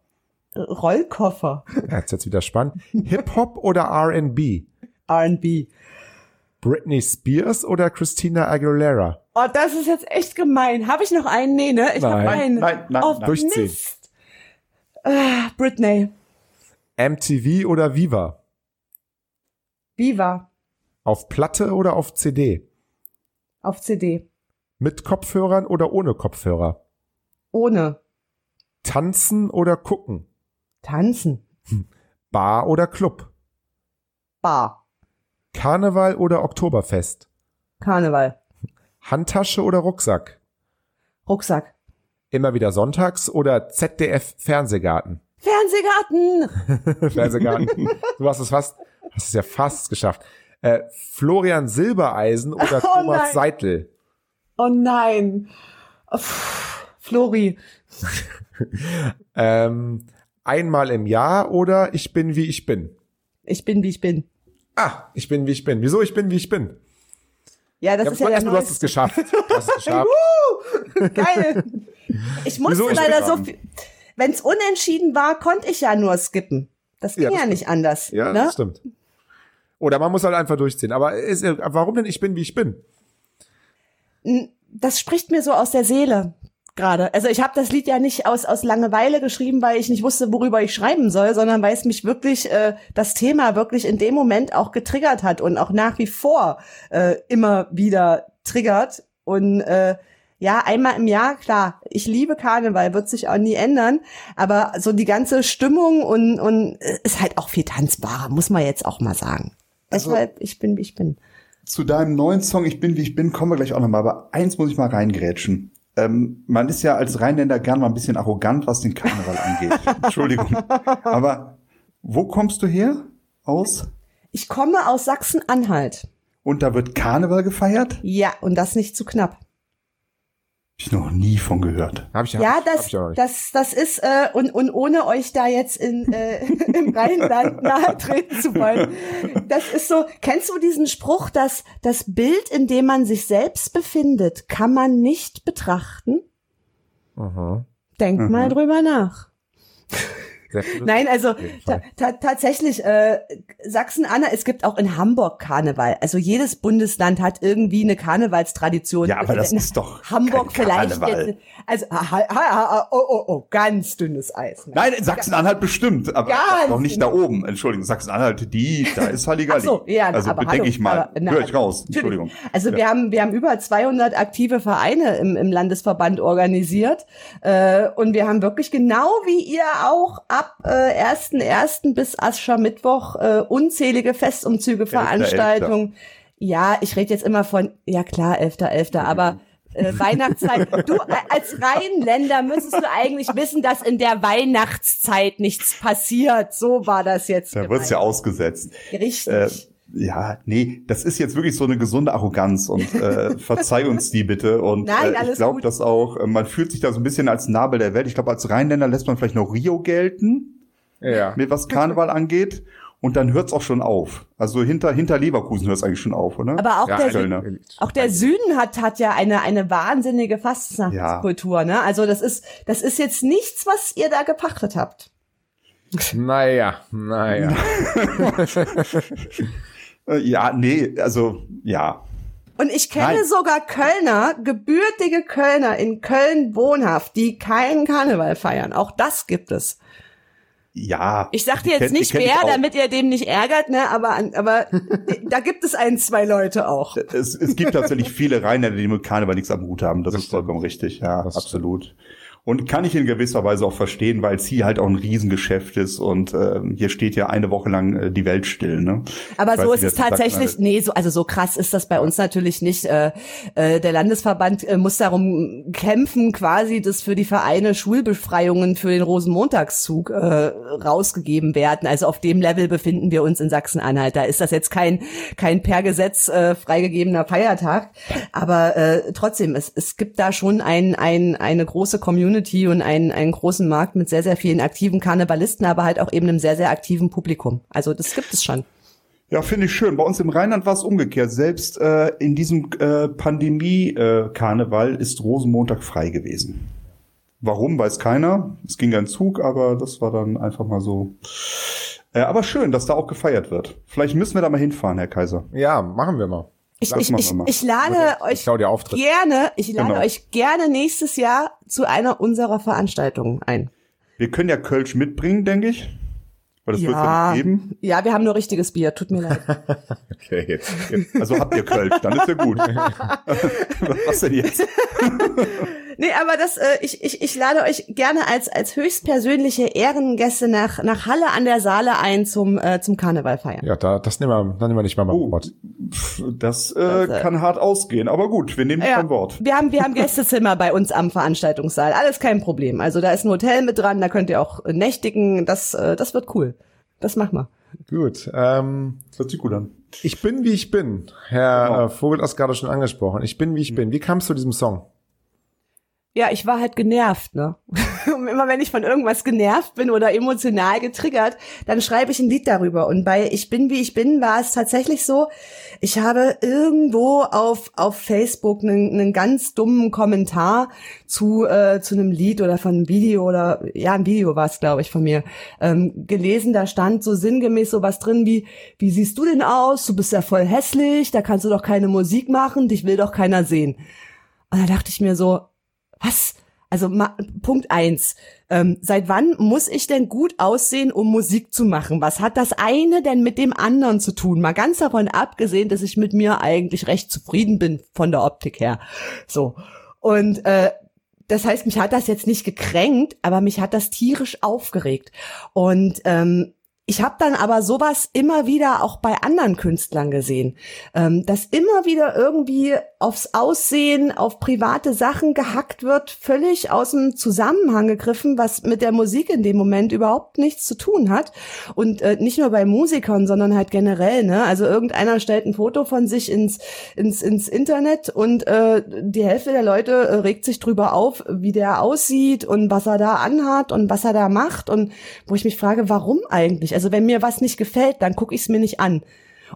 Rollkoffer. Ja, jetzt wird's wieder spannend. Hip-Hop oder R&B? R&B. Britney Spears oder Christina Aguilera? Oh, das ist jetzt echt gemein. Habe ich noch einen? Nee, ne? Ich habe Nein. einen. Nein, nein, oh, nein. Durchziehen. Mist. Äh, Britney. MTV oder Viva? Viva. Auf Platte oder auf CD? Auf CD. Mit Kopfhörern oder ohne Kopfhörer? Ohne. Tanzen oder gucken? Tanzen. Bar oder Club? Bar. Karneval oder Oktoberfest? Karneval. Handtasche oder Rucksack? Rucksack. Immer wieder sonntags oder ZDF Fernsehgarten? Fernsehgarten. Fernsehgarten. du hast es fast, hast es ja fast geschafft. Äh, Florian Silbereisen oder Oh Thomas nein. Seidel? Oh nein. Uff, Flori. Ähm, einmal im Jahr oder ich bin wie ich bin? Ich bin, wie ich bin. Ah, ich bin wie ich bin. Wieso ich bin wie ich bin? Ja, das Ja, ist ja der du hast es geschafft. Du hast es geschafft. Geil. Ich musste Wieso? Ich leider so viel. Wenn es unentschieden war, konnte ich ja nur skippen. Das ging Ja, ja, das nicht anders. Ja, ne? das stimmt. Oder man muss halt einfach durchziehen. Aber ist, warum denn ich bin wie ich bin? das spricht mir so aus der Seele gerade. Also ich habe das Lied ja nicht aus aus Langeweile geschrieben, weil ich nicht wusste, worüber ich schreiben soll, sondern weil es mich wirklich äh, das Thema wirklich in dem Moment auch getriggert hat und auch nach wie vor äh, immer wieder triggert und äh, ja, einmal im Jahr, klar, ich liebe Karneval, wird sich auch nie ändern, aber so die ganze Stimmung und, und äh, ist halt auch viel tanzbarer, muss man jetzt auch mal sagen. Also- Deshalb, ich bin, wie ich bin. Zu deinem neuen Song Ich bin, wie ich bin, kommen wir gleich auch nochmal. Aber eins muss ich mal reingrätschen. Ähm, man ist ja als Rheinländer gern mal ein bisschen arrogant, was den Karneval angeht. Entschuldigung. Aber wo kommst du her? Aus? Ich komme aus Sachsen-Anhalt. Und da wird Karneval gefeiert? Ja, und das nicht zu knapp. Hab ich noch nie von gehört. Hab ich, Ja, hab das, ich das, das ist, äh, und, und ohne euch da jetzt in, äh, im Rheinland nahe treten zu wollen. Das ist so, kennst du diesen Spruch, dass das Bild, in dem man sich selbst befindet, kann man nicht betrachten? Mhm. Denk mal drüber nach. Nein, also ta ta tatsächlich, äh, Sachsen-Anhalt, es gibt auch in Hamburg Karneval. Also jedes Bundesland hat irgendwie eine Karnevalstradition. Ja, aber das In ist doch Hamburg vielleicht jetzt. Also, ha, ha, ha, oh, oh, oh, ganz dünnes Eis. Ne? Nein, in Sachsen-Anhalt bestimmt, aber Ganz noch nicht da oben. Entschuldigung, Sachsen-Anhalt, die, da ist Halligalli. Ach so, ja, also aber denke hallo, ich mal. aber, na, Hör ich raus. Entschuldigung. Also wir haben wir haben über 200 aktive Vereine im, im Landesverband organisiert äh, und wir haben wirklich genau wie ihr auch ab äh, 1.1. bis Aschermittwoch äh, unzählige Festumzüge, Veranstaltungen. Ja, ich rede jetzt immer von ja klar 11.11., aber äh, Weihnachtszeit. Du äh, als Rheinländer müsstest du eigentlich wissen, dass in der Weihnachtszeit nichts passiert. So war das jetzt. Da wird's ja gemeint. ausgesetzt. Richtig. Äh, ja, nee, das ist jetzt wirklich so eine gesunde Arroganz und äh, verzeih uns die bitte. Und Nein, äh, ich glaube das auch, äh, man fühlt sich da so ein bisschen als Nabel der Welt. Ich glaube, als Rheinländer lässt man vielleicht noch Rio gelten, Ja. mit was Karneval angeht. und dann hört's auch schon auf. Also hinter, hinter Leverkusen hört's eigentlich schon auf, oder? Aber auch Ja, der, Kölner. auch der Süden hat, hat ja eine, eine wahnsinnige Fastnachtskultur, ne? Also das ist, das ist jetzt nichts, was ihr da gepachtet habt. Naja, naja. Äh, ja, nee, also ja. Und ich kenne Nein. sogar Kölner, gebürtige Kölner in Köln wohnhaft, die keinen Karneval feiern. Auch das gibt es. Ja. Ich sag dir jetzt kenn- nicht wer, damit ihr dem nicht ärgert, ne? Aber, aber da gibt es ein, zwei Leute auch. Es, es gibt tatsächlich viele Rheinländer, die mit Karneval nichts am Hut haben. Das, Das ist vollkommen richtig. Ja, Das absolut. Und kann ich in gewisser Weise auch verstehen, weil es hier halt auch ein Riesengeschäft ist und ähm, hier steht ja eine Woche lang äh, die Welt still. Ne? Aber Ich so weiß ist es sagt, tatsächlich, ne? nee, so, also so krass ist das bei uns natürlich nicht. Äh, äh, der Landesverband äh, muss darum kämpfen, quasi, dass für die Vereine Schulbefreiungen für den Rosenmontagszug äh, rausgegeben werden. Also auf dem Level befinden wir uns in Sachsen-Anhalt. Da ist das jetzt kein, kein per Gesetz äh, freigegebener Feiertag. Aber äh, trotzdem, es, es gibt da schon ein, ein, eine große Community und einen, einen großen Markt mit sehr, sehr vielen aktiven Karnevalisten, aber halt auch eben einem sehr, sehr aktiven Publikum. Also das gibt es schon. Ja, finde ich schön. Bei uns im Rheinland war es umgekehrt. Selbst äh, in diesem äh, Pandemie-Karneval ist Rosenmontag frei gewesen. Warum, weiß keiner. Es ging ein Zug, aber das war dann einfach mal so. Äh, aber schön, dass da auch gefeiert wird. Vielleicht müssen wir da mal hinfahren, Herr Kaiser. Ja, machen wir mal. Ich, ich, ich, ich lade euch gerne, ich lade Genau. euch gerne nächstes Jahr zu einer unserer Veranstaltungen ein. Wir können ja Kölsch mitbringen, denke ich. Weil das wird ja Ja, nicht geben. ja, wir haben nur richtiges Bier, tut mir leid. Okay, jetzt. jetzt. Also habt ihr Kölsch, dann ist ja gut. Was denn jetzt? Nee, aber das, äh, ich, ich, ich lade euch gerne als, als höchstpersönliche Ehrengäste nach, nach Halle an der Saale ein zum, äh, zum Karneval feiern. Ja, da, das nehmen wir, dann nehmen wir nicht mal beim Oh. Wort. Das, äh, Das, äh, kann hart ausgehen, aber gut, wir nehmen Ja, kein Wort. wir haben, wir haben Gästezimmer bei uns am Veranstaltungssaal. Alles kein Problem. Also da ist ein Hotel mit dran, da könnt ihr auch äh, nächtigen. Das, äh, das wird cool. Das machen wir. Gut. Ähm, Das hört sich gut an. ich bin, wie ich bin. Herr Genau. äh, Vogel hat es gerade schon angesprochen. Ich bin, wie ich bin. Wie kamst du zu diesem Song? Ja, ich war halt genervt, ne? Und Immer wenn ich von irgendwas genervt bin oder emotional getriggert, dann schreibe ich ein Lied darüber. Und bei Ich bin wie ich bin war es tatsächlich so, ich habe irgendwo auf, auf Facebook einen, einen ganz dummen Kommentar zu, äh, zu einem Lied oder von einem Video oder ja, ein Video war es, glaube ich, von mir, ähm, gelesen. Da stand so sinngemäß sowas drin wie, wie siehst du denn aus? Du bist ja voll hässlich, da kannst du doch keine Musik machen, dich will doch keiner sehen. Und da dachte ich mir so, was? Also ma, Punkt eins. Ähm, seit wann muss ich denn gut aussehen, um Musik zu machen? Was hat das eine denn mit dem anderen zu tun? Mal ganz davon abgesehen, dass ich mit mir eigentlich recht zufrieden bin von der Optik her. So. Und äh, das heißt, mich hat das jetzt nicht gekränkt, aber mich hat das tierisch aufgeregt. Und ähm, ich habe dann aber sowas immer wieder auch bei anderen Künstlern gesehen, ähm, dass immer wieder irgendwie aufs Aussehen, auf private Sachen gehackt wird, völlig aus dem Zusammenhang gegriffen, was mit der Musik in dem Moment überhaupt nichts zu tun hat. Und äh, nicht nur bei Musikern, sondern halt generell. Ne? Also irgendeiner stellt ein Foto von sich ins, ins, ins Internet und äh, die Hälfte der Leute äh, regt sich drüber auf, wie der aussieht und was er da anhat und was er da macht. Und wo ich mich frage, warum eigentlich? Also wenn mir was nicht gefällt, dann gucke ich es mir nicht an.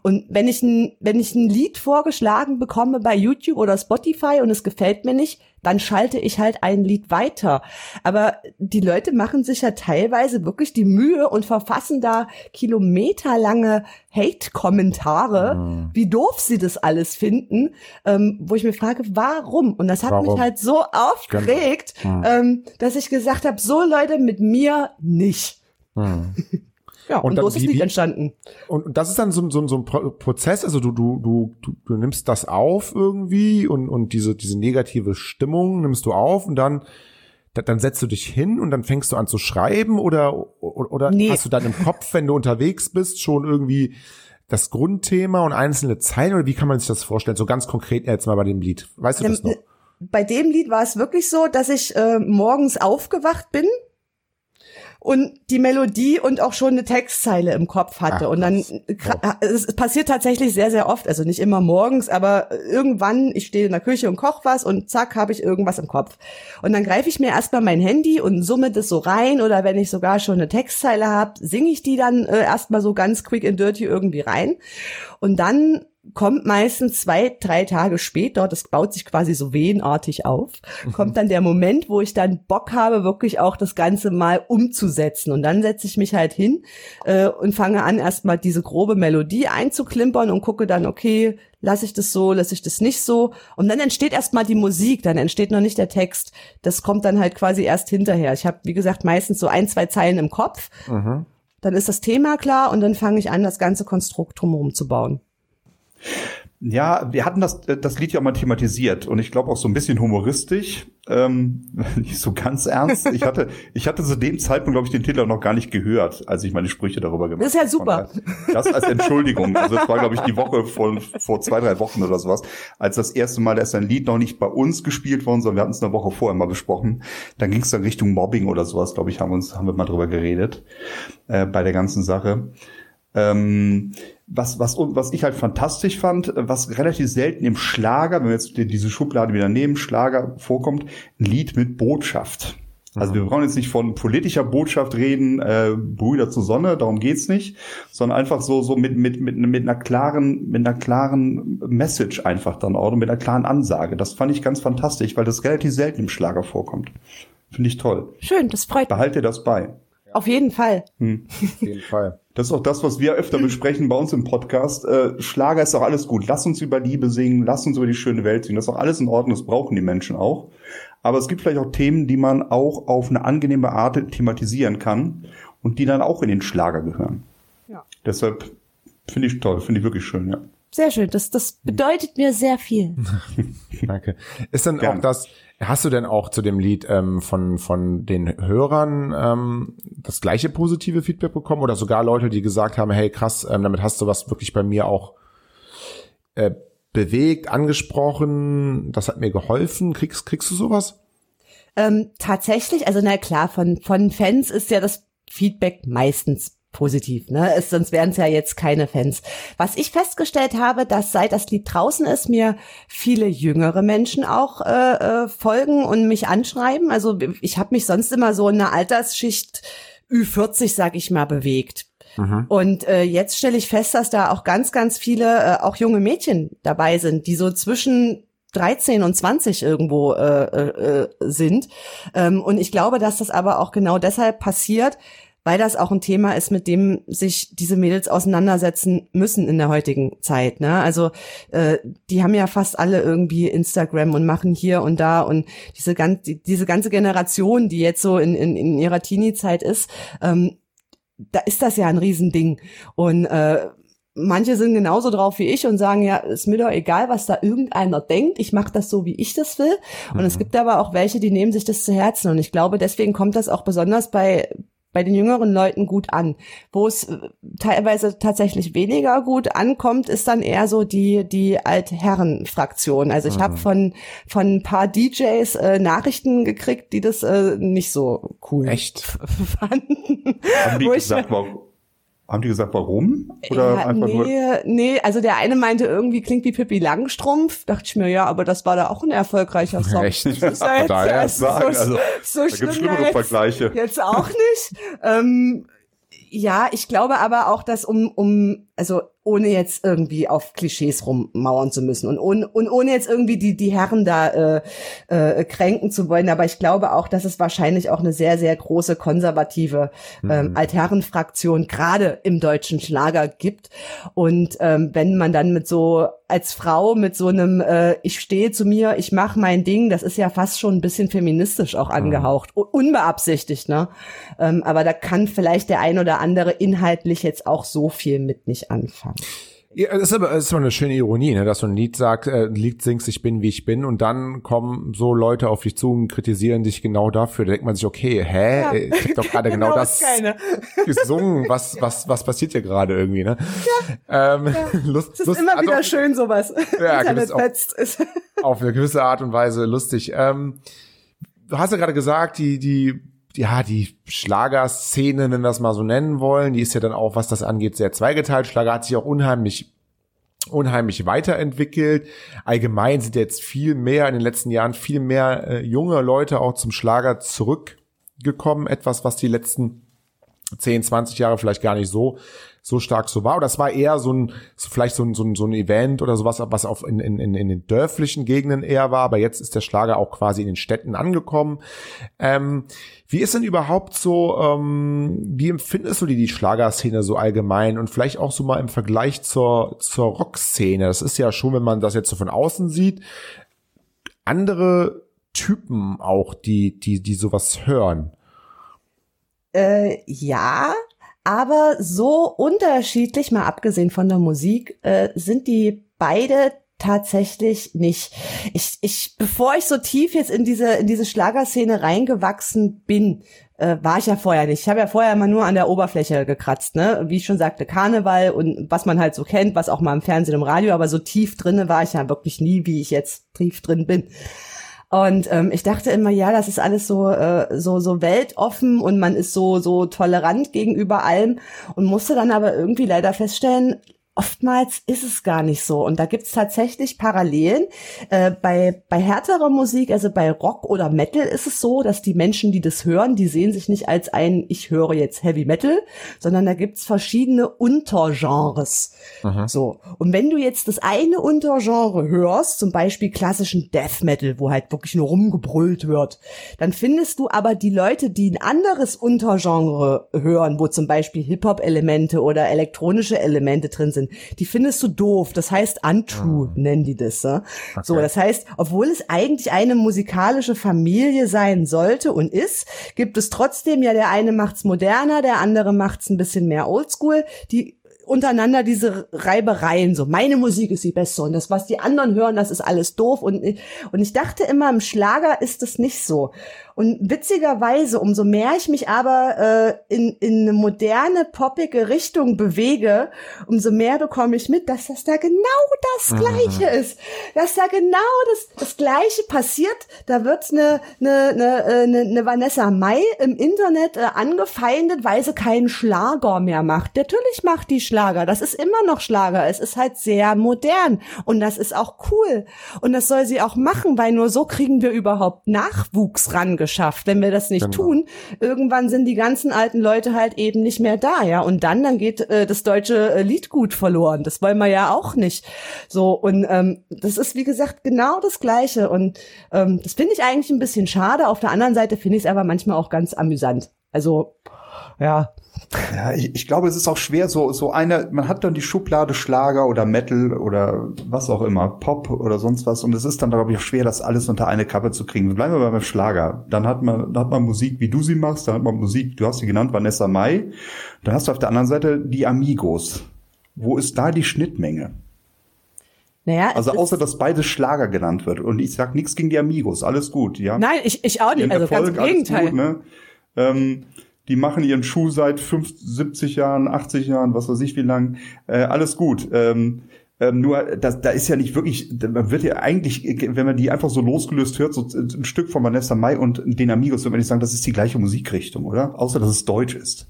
Und wenn ich ein, wenn ich ein Lied vorgeschlagen bekomme bei YouTube oder Spotify und es gefällt mir nicht, dann schalte ich halt ein Lied weiter. Aber die Leute machen sich ja teilweise wirklich die Mühe und verfassen da kilometerlange Hate-Kommentare, wie doof sie das alles finden, ähm, wo ich mir frage, warum? Und das hat Warum? mich halt so aufgeregt, ähm, dass ich gesagt habe, so Leute mit mir nicht. Ja, Und und, dann so ist das Lied entstanden. Und und das ist dann so, ein- so, so ein Pro- Prozess, also du, du, du, du, du nimmst das auf irgendwie und, und diese, diese negative Stimmung nimmst du auf und dann, da- dann setzt du dich hin und dann fängst du an zu schreiben oder, oder, oder Nee. hast du dann im Kopf, wenn du unterwegs bist, schon irgendwie das Grundthema und einzelne Zeilen oder wie kann man sich das vorstellen? So ganz konkret jetzt mal bei dem Lied. Weißt du das noch? Bei dem Lied war es wirklich so, dass ich äh, morgens aufgewacht bin und die Melodie und auch schon eine Textzeile im Kopf hatte. Ach, und dann, es passiert tatsächlich sehr, sehr oft, also nicht immer morgens, aber irgendwann, ich stehe in der Küche und koche was und zack, habe ich irgendwas im Kopf. Und dann greife ich mir erstmal mein Handy und summe das so rein oder wenn ich sogar schon eine Textzeile habe, singe ich die dann äh, erstmal so ganz quick and dirty irgendwie rein. Und dann kommt meistens zwei, drei Tage später, das baut sich quasi so wehenartig auf, kommt dann der Moment, wo ich dann Bock habe, wirklich auch das Ganze mal umzusetzen. Und dann setze ich mich halt hin äh, und fange an, erstmal diese grobe Melodie einzuklimpern und gucke dann, okay, lasse ich das so, lasse ich das nicht so. Und dann entsteht erstmal die Musik, dann entsteht noch nicht der Text. Das kommt dann halt quasi erst hinterher. Ich habe, wie gesagt, meistens so ein, zwei Zeilen im Kopf. Dann ist das Thema klar und dann fange ich an, das ganze Konstrukt drumherum zu bauen. Ja, wir hatten das, das Lied ja mal thematisiert und ich glaube auch so ein bisschen humoristisch, ähm, nicht so ganz ernst. Ich hatte, ich hatte zu dem Zeitpunkt, glaube ich, den Titel noch gar nicht gehört, als ich meine Sprüche darüber gemacht habe. Das ist ja super. Das als Entschuldigung. Also es war, glaube ich, die Woche von vor zwei, drei Wochen oder sowas, als das erste Mal, dass ein Lied noch nicht bei uns gespielt worden, sondern wir hatten es eine Woche vorher mal besprochen. Dann ging es dann Richtung Mobbing oder sowas, glaube ich, haben wir uns, haben wir mal drüber geredet äh, bei der ganzen Sache. Ähm, was, was, was ich halt fantastisch fand, was relativ selten im Schlager, wenn wir jetzt die- diese Schublade wieder nehmen, Schlager vorkommt, ein Lied mit Botschaft. Also wir brauchen jetzt nicht von politischer Botschaft reden, äh, Brüder zur Sonne, darum geht's nicht, sondern einfach so so mit mit mit mit einer klaren mit einer klaren Message einfach dann auch und mit einer klaren Ansage. Das fand ich ganz fantastisch, weil das relativ selten im Schlager vorkommt. Finde ich toll. Schön, das freut mich. Behalte das bei. Auf jeden Fall. Auf jeden Fall. Das ist auch das, was wir öfter besprechen bei uns im Podcast. Äh, Schlager ist doch alles gut. Lass uns über Liebe singen, lass uns über die schöne Welt singen. Das ist doch alles in Ordnung, das brauchen die Menschen auch. Aber es gibt vielleicht auch Themen, die man auch auf eine angenehme Art thematisieren kann und die dann auch in den Schlager gehören. Ja. Deshalb finde ich toll, finde ich wirklich schön, ja. Sehr schön. Das, das bedeutet mir sehr viel. Danke. Ist dann Gerne. auch das, hast du denn auch zu dem Lied ähm, von, von den Hörern ähm, das gleiche positive Feedback bekommen oder sogar Leute, die gesagt haben, hey krass, ähm, damit hast du was wirklich bei mir auch äh, bewegt, angesprochen, das hat mir geholfen. Kriegst, kriegst du sowas? Ähm, tatsächlich, also na klar, von, von Fans ist ja das Feedback meistens positiv, ne? Es, sonst wären es ja jetzt keine Fans. Was ich festgestellt habe, dass seit das Lied draußen ist, mir viele jüngere Menschen auch äh, äh, folgen und mich anschreiben. Also ich habe mich sonst immer so in einer Altersschicht Ü40, sag ich mal, bewegt. Und äh, jetzt stelle ich fest, dass da auch ganz, ganz viele, äh, auch junge Mädchen dabei sind, die so zwischen 13 und 20 irgendwo äh, äh, äh, sind. Ähm, und ich glaube, dass das aber auch genau deshalb passiert, weil das auch ein Thema ist, mit dem sich diese Mädels auseinandersetzen müssen in der heutigen Zeit. Ne? Also äh, die haben ja fast alle irgendwie Instagram und machen hier und da und diese, gan die, diese ganze Generation, die jetzt so in, in, in ihrer Teenie-Zeit ist, ähm, da ist das ja ein Riesending. Und äh, manche sind genauso drauf wie ich und sagen, ja, ist mir doch egal, was da irgendeiner denkt. Ich mache das so, wie ich das will. Und es gibt aber auch welche, die nehmen sich das zu Herzen. Und ich glaube, deswegen kommt das auch besonders bei bei den jüngeren Leuten gut an. Wo es äh, teilweise tatsächlich weniger gut ankommt, ist dann eher so die die Altherren-Fraktion. Also ich habe von von ein paar DJs äh, Nachrichten gekriegt, die das äh, nicht so cool Echt? fanden. Haben die Wo ich- gesagt? Haben die gesagt, warum? Oder ja, einfach nur. nee, nee, also der eine meinte irgendwie klingt wie Pippi Langstrumpf. Dachte ich mir, ja, aber das war da auch ein erfolgreicher Song. Echt? Das ist ja jetzt Daher erst so, also, so Da schlimm gibt's ja schlimmere jetzt, Vergleiche. jetzt auch nicht. ähm, ja, ich glaube aber auch, dass um, um, also ohne jetzt irgendwie auf Klischees rummauern zu müssen und ohne, und ohne jetzt irgendwie die, die Herren da äh, äh, kränken zu wollen, aber ich glaube auch, dass es wahrscheinlich auch eine sehr, sehr große konservative ähm, Altherrenfraktion gerade im deutschen Schlager gibt. Und ähm, wenn man dann mit so als Frau mit so einem äh, ich stehe zu mir, ich mache mein Ding, das ist ja fast schon ein bisschen feministisch auch angehaucht, U- unbeabsichtigt, ne? Ähm, aber da kann vielleicht der ein oder andere inhaltlich jetzt auch so viel mit nicht anfangen. Ja, das ist aber, das ist aber eine schöne Ironie, ne? dass du ein Lied sagst, äh, ein Lied singst, ich bin wie ich bin und dann kommen so Leute auf dich zu und kritisieren dich genau dafür. Da denkt man sich, okay, hä? Ja. Ich hab doch gerade genau, das keine. gesungen. Was, was, was passiert hier gerade irgendwie, ne? Ähm, Lust, Es ist Lust, immer also wieder schön, sowas. Ja, auch. fetzt. Ist- auf eine gewisse Art und Weise lustig. Ähm, du hast ja gerade gesagt, die, die ja, die Schlagerszene, wenn wir das mal so nennen wollen, die ist ja dann auch, was das angeht, sehr zweigeteilt. Schlager hat sich auch unheimlich unheimlich weiterentwickelt. Allgemein sind jetzt viel mehr in den letzten Jahren viel mehr äh, junge Leute auch zum Schlager zurückgekommen. Etwas, was die letzten 10, 20 Jahre vielleicht gar nicht so so stark so war. Oder das war eher so ein, vielleicht so ein, so ein, so ein Event oder sowas, was auf in, in, in den dörflichen Gegenden eher war. Aber jetzt ist der Schlager auch quasi in den Städten angekommen. Ähm, wie ist denn überhaupt so, ähm, wie empfindest du die, die Schlagerszene so allgemein und vielleicht auch so mal im Vergleich zur, zur Rockszene? Das ist ja schon, wenn man das jetzt so von außen sieht, andere Typen auch, die, die, die sowas hören. Äh, ja, aber so unterschiedlich, mal abgesehen von der Musik, äh, sind die beide tatsächlich nicht. Ich, ich, bevor ich so tief jetzt in diese, in diese Schlagerszene reingewachsen bin, äh, war ich ja vorher nicht. Ich habe ja vorher immer nur an der Oberfläche gekratzt, ne? Wie ich schon sagte, Karneval und was man halt so kennt, was auch mal im Fernsehen, im Radio, aber so tief drinne war ich ja wirklich nie, wie ich jetzt tief drin bin. Und ähm, ich dachte immer, ja, das ist alles so äh, so so weltoffen und man ist so so tolerant gegenüber allem und musste dann aber irgendwie leider feststellen, oftmals ist es gar nicht so. Und da gibt's tatsächlich Parallelen. Äh, bei, bei härterer Musik, also bei Rock oder Metal, ist es so, dass die Menschen, die das hören, die sehen sich nicht als ein, ich höre jetzt Heavy Metal, sondern da gibt's verschiedene Untergenres. Aha. So. Und wenn du jetzt das eine Untergenre hörst, zum Beispiel klassischen Death Metal, wo halt wirklich nur rumgebrüllt wird, dann findest du aber die Leute, die ein anderes Untergenre hören, wo zum Beispiel Hip-Hop-Elemente oder elektronische Elemente drin sind, sind, die findest du doof. Das heißt untrue, ah. nennen die das. Ja? Okay. So, das heißt, obwohl es eigentlich eine musikalische Familie sein sollte und ist, gibt es trotzdem ja der eine macht's moderner, der andere macht's ein bisschen mehr oldschool. Die untereinander diese Reibereien, so meine Musik ist die beste und das, was die anderen hören, das ist alles doof und, und ich dachte immer, im Schlager ist es nicht so. Und witzigerweise, umso mehr ich mich aber äh, in, in eine moderne, poppige Richtung bewege, umso mehr bekomme ich mit, dass das da genau das Gleiche mhm. ist. Dass da genau das, das Gleiche passiert. Da wird eine, eine, eine, eine, eine Vanessa Mai im Internet äh, angefeindet, weil sie keinen Schlager mehr macht. Natürlich macht die Schlager. Das ist immer noch Schlager. Es ist halt sehr modern. Und das ist auch cool. Und das soll sie auch machen, weil nur so kriegen wir überhaupt Nachwuchs rangeschafft geschafft. Wenn wir das nicht genau. tun, irgendwann sind die ganzen alten Leute halt eben nicht mehr da, ja. Und dann, dann geht äh, das deutsche äh, Liedgut verloren. Das wollen wir ja auch nicht. So, und ähm, das ist, wie gesagt, genau das Gleiche. Und ähm, das finde ich eigentlich ein bisschen schade. Auf der anderen Seite finde ich es aber manchmal auch ganz amüsant. Also, ja, ja, ich, ich glaube, es ist auch schwer, so, so eine, man hat dann die Schublade Schlager oder Metal oder was auch immer, Pop oder sonst was, und es ist dann, glaube ich, schwer, das alles unter eine Kappe zu kriegen. Bleiben wir beim Schlager. Dann hat man, dann hat man Musik, wie du sie machst, dann hat man Musik, du hast sie genannt, Vanessa Mai. Dann hast du auf der anderen Seite die Amigos. Wo ist da die Schnittmenge? Naja, also außer dass beides Schlager genannt wird. Und ich sag nichts gegen die Amigos, alles gut, ja. Nein, ich, ich auch nicht, also Erfolg, ganz im Gegenteil. Gut, ne? ähm, die machen ihren Schuh seit 50, 70 Jahren, 80 Jahren, was weiß ich wie lang. Äh, alles gut. Ähm, ähm, nur, das, da ist ja nicht wirklich, man wird ja eigentlich, wenn man die einfach so losgelöst hört, so ein Stück von Vanessa Mai und den Amigos, würde man nicht sagen, das ist die gleiche Musikrichtung, oder? Außer, dass es deutsch ist.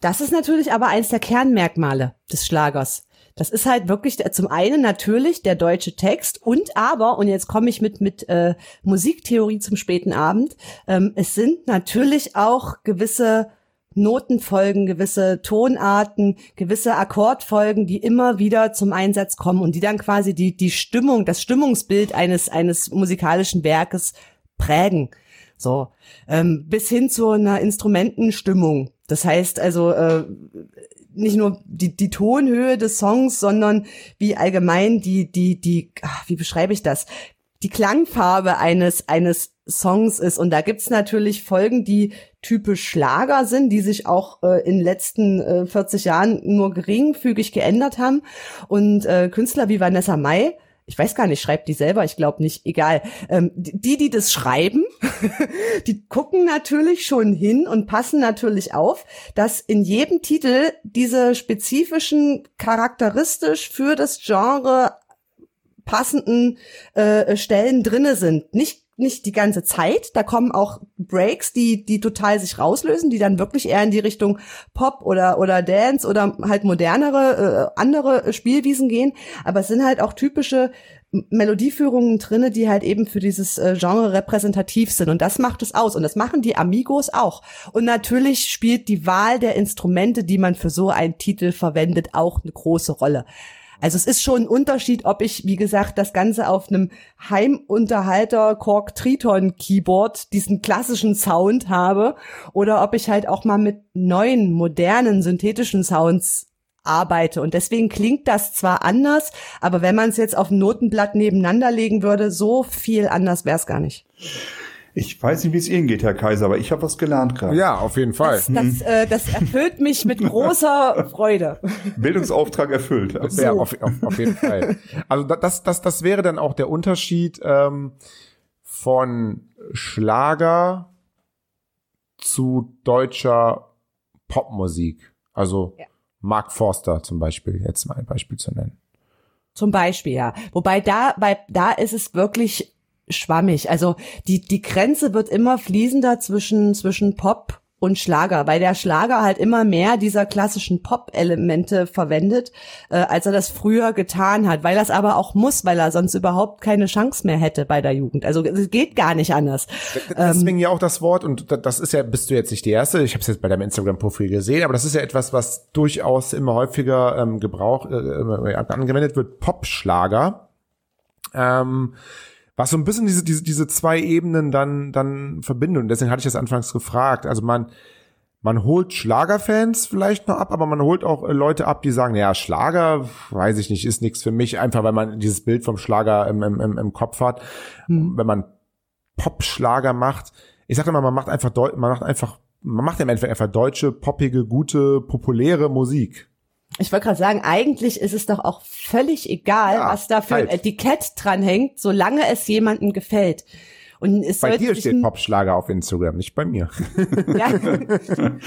Das ist natürlich aber eins der Kernmerkmale des Schlagers. Das ist halt wirklich zum einen natürlich der deutsche Text und aber, und jetzt komme ich mit, mit äh, Musiktheorie zum späten Abend, ähm, es sind natürlich auch gewisse Notenfolgen, gewisse Tonarten, gewisse Akkordfolgen, die immer wieder zum Einsatz kommen und die dann quasi die, die Stimmung, das Stimmungsbild eines, eines musikalischen Werkes prägen. So, ähm, bis hin zu einer Instrumentenstimmung. Das heißt also, äh, nicht nur die, die Tonhöhe des Songs, sondern wie allgemein die, die, die, ach, wie beschreibe ich das? Die Klangfarbe eines, eines Songs ist. Und da gibt's natürlich Folgen, die typisch Schlager sind, die sich auch äh, in den letzten äh, 40 Jahren nur geringfügig geändert haben. Und äh, Künstler wie Vanessa Mai ich weiß gar nicht, schreibt die selber, ich glaube nicht, egal. Ähm, die, die das schreiben, die gucken natürlich schon hin und passen natürlich auf, dass in jedem Titel diese spezifischen, charakteristisch für das Genre passenden äh, Stellen drinne sind. Nicht nicht die ganze Zeit. Da kommen auch Breaks, die, die total sich rauslösen, die dann wirklich eher in die Richtung Pop oder, oder Dance oder halt modernere, äh, andere Spielwiesen gehen. Aber es sind halt auch typische Melodieführungen drinne, die halt eben für dieses äh, Genre repräsentativ sind. Und das macht es aus. Und das machen die Amigos auch. Und natürlich spielt die Wahl der Instrumente, die man für so einen Titel verwendet, auch eine große Rolle. Also es ist schon ein Unterschied, ob ich, wie gesagt, das Ganze auf einem Heimunterhalter Korg Triton Keyboard diesen klassischen Sound habe oder ob ich halt auch mal mit neuen, modernen, synthetischen Sounds arbeite. Und deswegen klingt das zwar anders, aber wenn man es jetzt auf ein Notenblatt nebeneinander legen würde, so viel anders wäre es gar nicht. Ich weiß nicht, wie es Ihnen geht, Herr Kaiser, aber ich habe was gelernt gerade. Ja, auf jeden Fall. Das, das, äh, das erfüllt mich mit großer Freude. Bildungsauftrag erfüllt. So. Ja, auf, auf, auf, jeden Fall. Also das, das, das wäre dann auch der Unterschied ähm, von Schlager zu deutscher Popmusik. Also ja. Mark Forster zum Beispiel, jetzt mal ein Beispiel zu nennen. Zum Beispiel, ja. Wobei da, bei, da ist es wirklich schwammig. Also die, die Grenze wird immer fließender zwischen, zwischen Pop und Schlager, weil der Schlager halt immer mehr dieser klassischen Pop-Elemente verwendet, äh, als er das früher getan hat, weil er es aber auch muss, weil er sonst überhaupt keine Chance mehr hätte bei der Jugend. Also es geht gar nicht anders. Deswegen ähm, ja auch das Wort, und das ist ja, bist du jetzt nicht die Erste, ich habe es jetzt bei deinem Instagram-Profil gesehen, aber das ist ja etwas, was durchaus immer häufiger ähm, Gebrauch äh, angewendet wird, Pop-Schlager. Ähm, was so ein bisschen diese, diese, diese zwei Ebenen dann, dann verbindet. Und deswegen hatte ich das anfangs gefragt. Also man, man holt Schlagerfans vielleicht noch ab, aber man holt auch äh, Leute ab, die sagen, ja, Schlager, weiß ich nicht, ist nichts für mich, einfach weil man dieses Bild vom Schlager im, im, im Kopf hat. Mhm. Wenn man Pop-Schlager macht, ich sage immer, man macht einfach, man macht einfach, man macht im Endeffekt einfach deutsche, poppige, gute, populäre Musik ich wollte gerade sagen, eigentlich ist es doch auch völlig egal, ja, was da für halt. ein Etikett dranhängt, solange es jemandem gefällt. Und es bei dir steht Popschlager auf Instagram, nicht bei mir. Ja.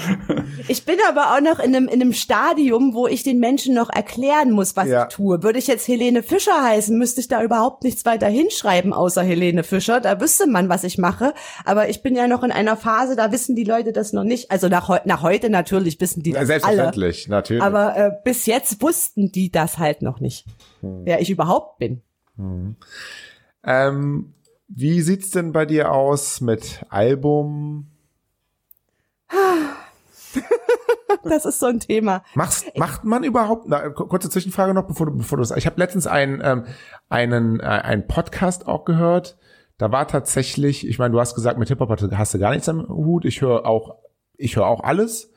Ich bin aber auch noch in einem, in einem Stadium, wo ich den Menschen noch erklären muss, was ja. ich tue. Würde ich jetzt Helene Fischer heißen, müsste ich da überhaupt nichts weiter hinschreiben, außer Helene Fischer. Da wüsste man, was ich mache. Aber ich bin ja noch in einer Phase, da wissen die Leute das noch nicht. Also nach, nach heute natürlich wissen die das Selbstverständlich, alle. natürlich. Aber äh, bis jetzt wussten die das halt noch nicht, hm. wer ich überhaupt bin. Hm. Ähm wie sieht's denn bei dir aus mit Album? das ist so ein Thema. Machst, macht man überhaupt, na, kurze Zwischenfrage noch, bevor du, bevor du Ich habe letztens einen, ähm, einen, äh, einen Podcast auch gehört. Da war tatsächlich, ich meine, du hast gesagt, mit Hip-Hop hast du gar nichts am Hut. Ich höre auch, ich höre auch alles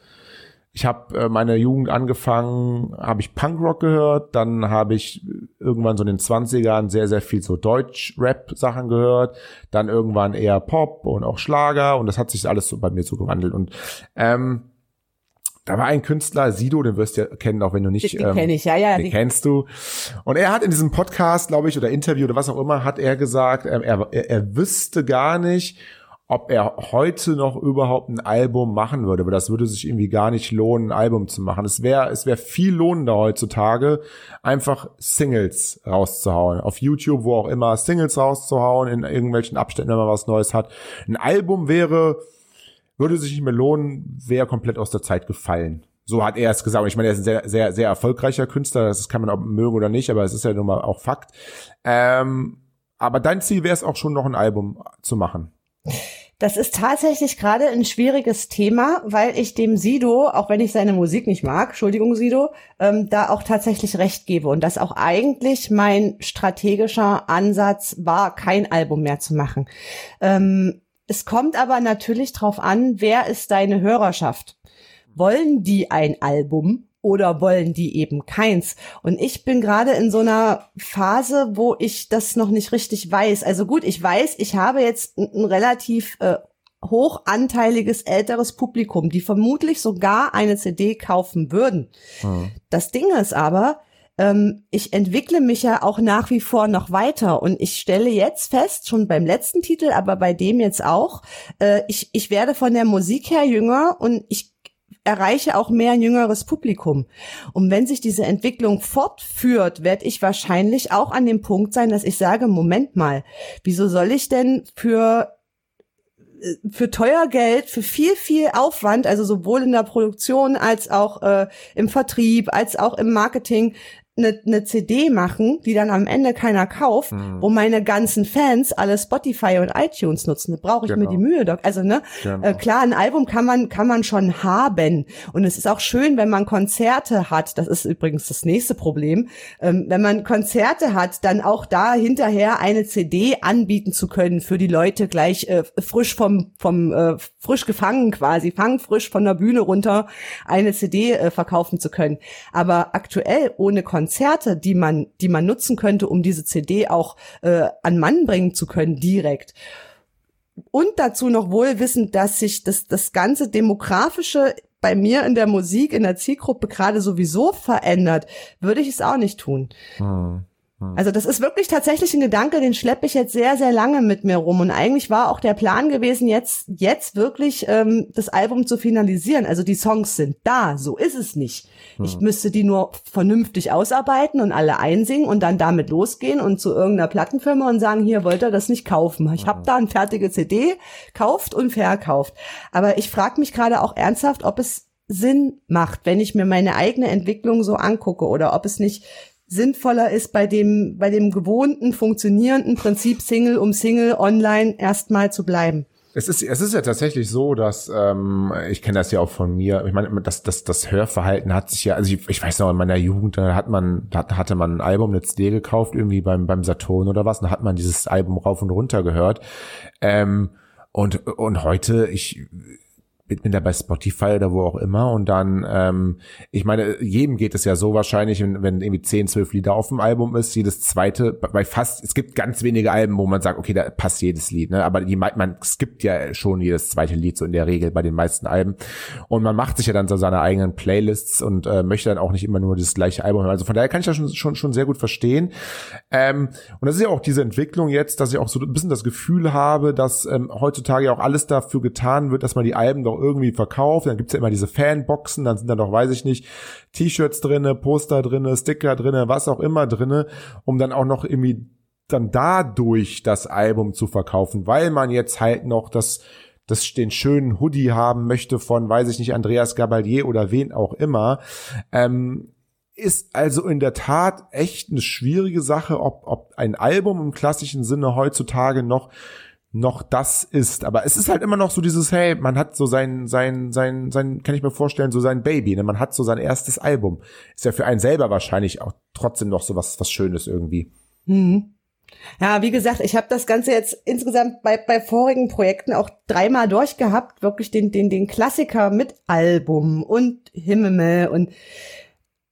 ich habe äh, meine Jugend angefangen, habe ich Punkrock gehört, dann habe ich irgendwann so in den 20ern sehr, sehr viel so Deutsch-Rap-Sachen gehört, dann irgendwann eher Pop und auch Schlager und das hat sich alles so bei mir so gewandelt und ähm, da war ein Künstler, Sido, den wirst du ja kennen, auch wenn du nicht. Den ähm, kenn ich, ja, ja. Den kennst du. Und er hat in diesem Podcast, glaube ich, oder Interview oder was auch immer, hat er gesagt, ähm, er, er, er wüsste gar nicht, ob er heute noch überhaupt ein Album machen würde, weil das würde sich irgendwie gar nicht lohnen, ein Album zu machen. Es wäre es wäre viel lohnender heutzutage, einfach Singles rauszuhauen. Auf YouTube, wo auch immer, Singles rauszuhauen, in irgendwelchen Abständen, wenn man was Neues hat. Ein Album wäre, würde sich nicht mehr lohnen, wäre komplett aus der Zeit gefallen. So hat er es gesagt. Ich meine, er ist ein sehr, sehr, sehr erfolgreicher Künstler. Das kann man auch mögen oder nicht, aber es ist ja nun mal auch Fakt. Ähm, aber dein Ziel wäre es auch schon noch ein Album zu machen. Das ist tatsächlich gerade ein schwieriges Thema, weil ich dem Sido, auch wenn ich seine Musik nicht mag, Entschuldigung Sido, ähm, da auch tatsächlich recht gebe und das auch eigentlich mein strategischer Ansatz war, kein Album mehr zu machen. Ähm, es kommt aber natürlich drauf an, wer ist deine Hörerschaft? Wollen die ein Album oder wollen die eben keins? Und ich bin gerade in so einer Phase, wo ich das noch nicht richtig weiß. Also gut, ich weiß, ich habe jetzt ein, relativ äh, hochanteiliges älteres Publikum, die vermutlich sogar eine CD kaufen würden. Mhm. Das Ding ist aber, ähm, ich entwickle mich ja auch nach wie vor noch weiter und ich stelle jetzt fest, schon beim letzten Titel, aber bei dem jetzt auch, äh, ich, ich werde von der Musik her jünger und ich erreiche auch mehr jüngeres Publikum. Und wenn sich diese Entwicklung fortführt, werde ich wahrscheinlich auch an dem Punkt sein, dass ich sage, Moment mal, wieso soll ich denn für äh, für teuer Geld, für viel, viel Aufwand, also sowohl in der Produktion als auch äh, im Vertrieb, als auch im Marketing, eine, eine CD machen, die dann am Ende keiner kauft, mhm. wo meine ganzen Fans alle Spotify und iTunes nutzen. Da brauche ich genau. mir die Mühe doch. Also ne, genau. äh, klar, ein Album kann man kann man schon haben und es ist auch schön, wenn man Konzerte hat. Das ist übrigens das nächste Problem. Ähm, wenn man Konzerte hat, dann auch da hinterher eine CD anbieten zu können für die Leute gleich äh, frisch vom vom äh, frisch gefangen quasi, fangen frisch von der Bühne runter eine CD äh, verkaufen zu können. Aber aktuell ohne Konzerte Konzerte, die man, die man nutzen könnte, um diese CD auch äh, an Mann bringen zu können, direkt. Und dazu noch wohl wissend, dass sich das, das ganze demografische bei mir in der Musik, in der Zielgruppe gerade sowieso verändert, würde ich es auch nicht tun. Hm. Hm. Also das ist wirklich tatsächlich ein Gedanke, den schleppe ich jetzt sehr, sehr lange mit mir rum. Und eigentlich war auch der Plan gewesen, jetzt, jetzt wirklich ähm, das Album zu finalisieren. Also die Songs sind da, so ist es nicht. Ich hm. müsste die nur vernünftig ausarbeiten und alle einsingen und dann damit losgehen und zu irgendeiner Plattenfirma und sagen, hier wollt ihr das nicht kaufen. Ich habe da eine fertige CD, kauft und verkauft. Aber ich frage mich gerade auch ernsthaft, ob es Sinn macht, wenn ich mir meine eigene Entwicklung so angucke oder ob es nicht sinnvoller ist, bei dem, bei dem gewohnten, funktionierenden Prinzip Single um Single online erstmal zu bleiben. Es ist, es ist ja tatsächlich so, dass ähm, ich kenne das ja auch von mir. Ich meine, das, das, das Hörverhalten hat sich ja, also ich, ich weiß noch, in meiner Jugend, da hat man, da hatte man ein Album, eine CD gekauft, irgendwie beim, beim Saturn oder was, da hat man dieses Album rauf und runter gehört. Ähm, und, und heute, ich, da bei Spotify oder wo auch immer und dann, ähm, ich meine, jedem geht es ja so wahrscheinlich, wenn, wenn irgendwie 10, 12 Lieder auf dem Album ist, jedes zweite, bei fast, es gibt ganz wenige Alben, wo man sagt, okay, da passt jedes Lied, ne? aber die, man skippt ja schon jedes zweite Lied so in der Regel bei den meisten Alben und man macht sich ja dann so seine eigenen Playlists und äh, möchte dann auch nicht immer nur das gleiche Album hören. Also von daher kann ich das schon, schon, schon sehr gut verstehen ähm, und das ist ja auch diese Entwicklung jetzt, dass ich auch so ein bisschen das Gefühl habe, dass ähm, heutzutage auch alles dafür getan wird, dass man die Alben doch auch irgendwie verkauft. Dann gibt's ja immer diese Fanboxen, dann sind da doch, weiß ich nicht, T-Shirts drinne, Poster drinne, Sticker drinne, was auch immer drinne, um dann auch noch irgendwie dann dadurch das Album zu verkaufen, weil man jetzt halt noch das das den schönen Hoodie haben möchte von, weiß ich nicht, Andreas Gabalier oder wen auch immer. Ähm, ist also in der Tat echt eine schwierige Sache, ob, ob ein Album im klassischen Sinne heutzutage noch noch das ist. Aber es ist halt immer noch so dieses, hey, man hat so sein, sein, sein, sein, kann ich mir vorstellen, so sein Baby, ne? Man hat so sein erstes Album. Ist ja für einen selber wahrscheinlich auch trotzdem noch so was, was Schönes irgendwie. Mhm. Ja, wie gesagt, ich habe das Ganze jetzt insgesamt bei, bei vorigen Projekten auch dreimal durchgehabt, wirklich den, den, den Klassiker mit Album und Himmel und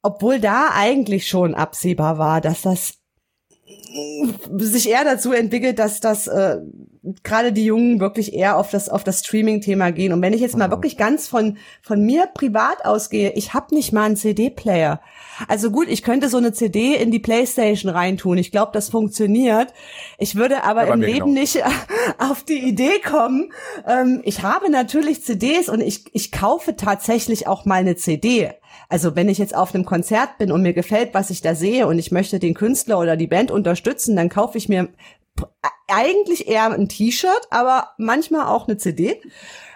obwohl da eigentlich schon absehbar war, dass das sich eher dazu entwickelt, dass das äh, gerade die Jungen wirklich eher auf das auf das Streaming-Thema gehen. Und wenn ich jetzt mal mhm. wirklich ganz von von mir privat ausgehe, ich habe nicht mal einen CD-Player. Also gut, ich könnte so eine CD in die PlayStation reintun. Ich glaube, das funktioniert. Ich würde aber, aber im Leben genau. nicht auf die Idee kommen. Ähm, ich habe natürlich CDs und ich ich kaufe tatsächlich auch mal eine CD. Also wenn ich jetzt auf einem Konzert bin und mir gefällt, was ich da sehe und ich möchte den Künstler oder die Band unterstützen, dann kaufe ich mir eigentlich eher ein T-Shirt, aber manchmal auch eine CD.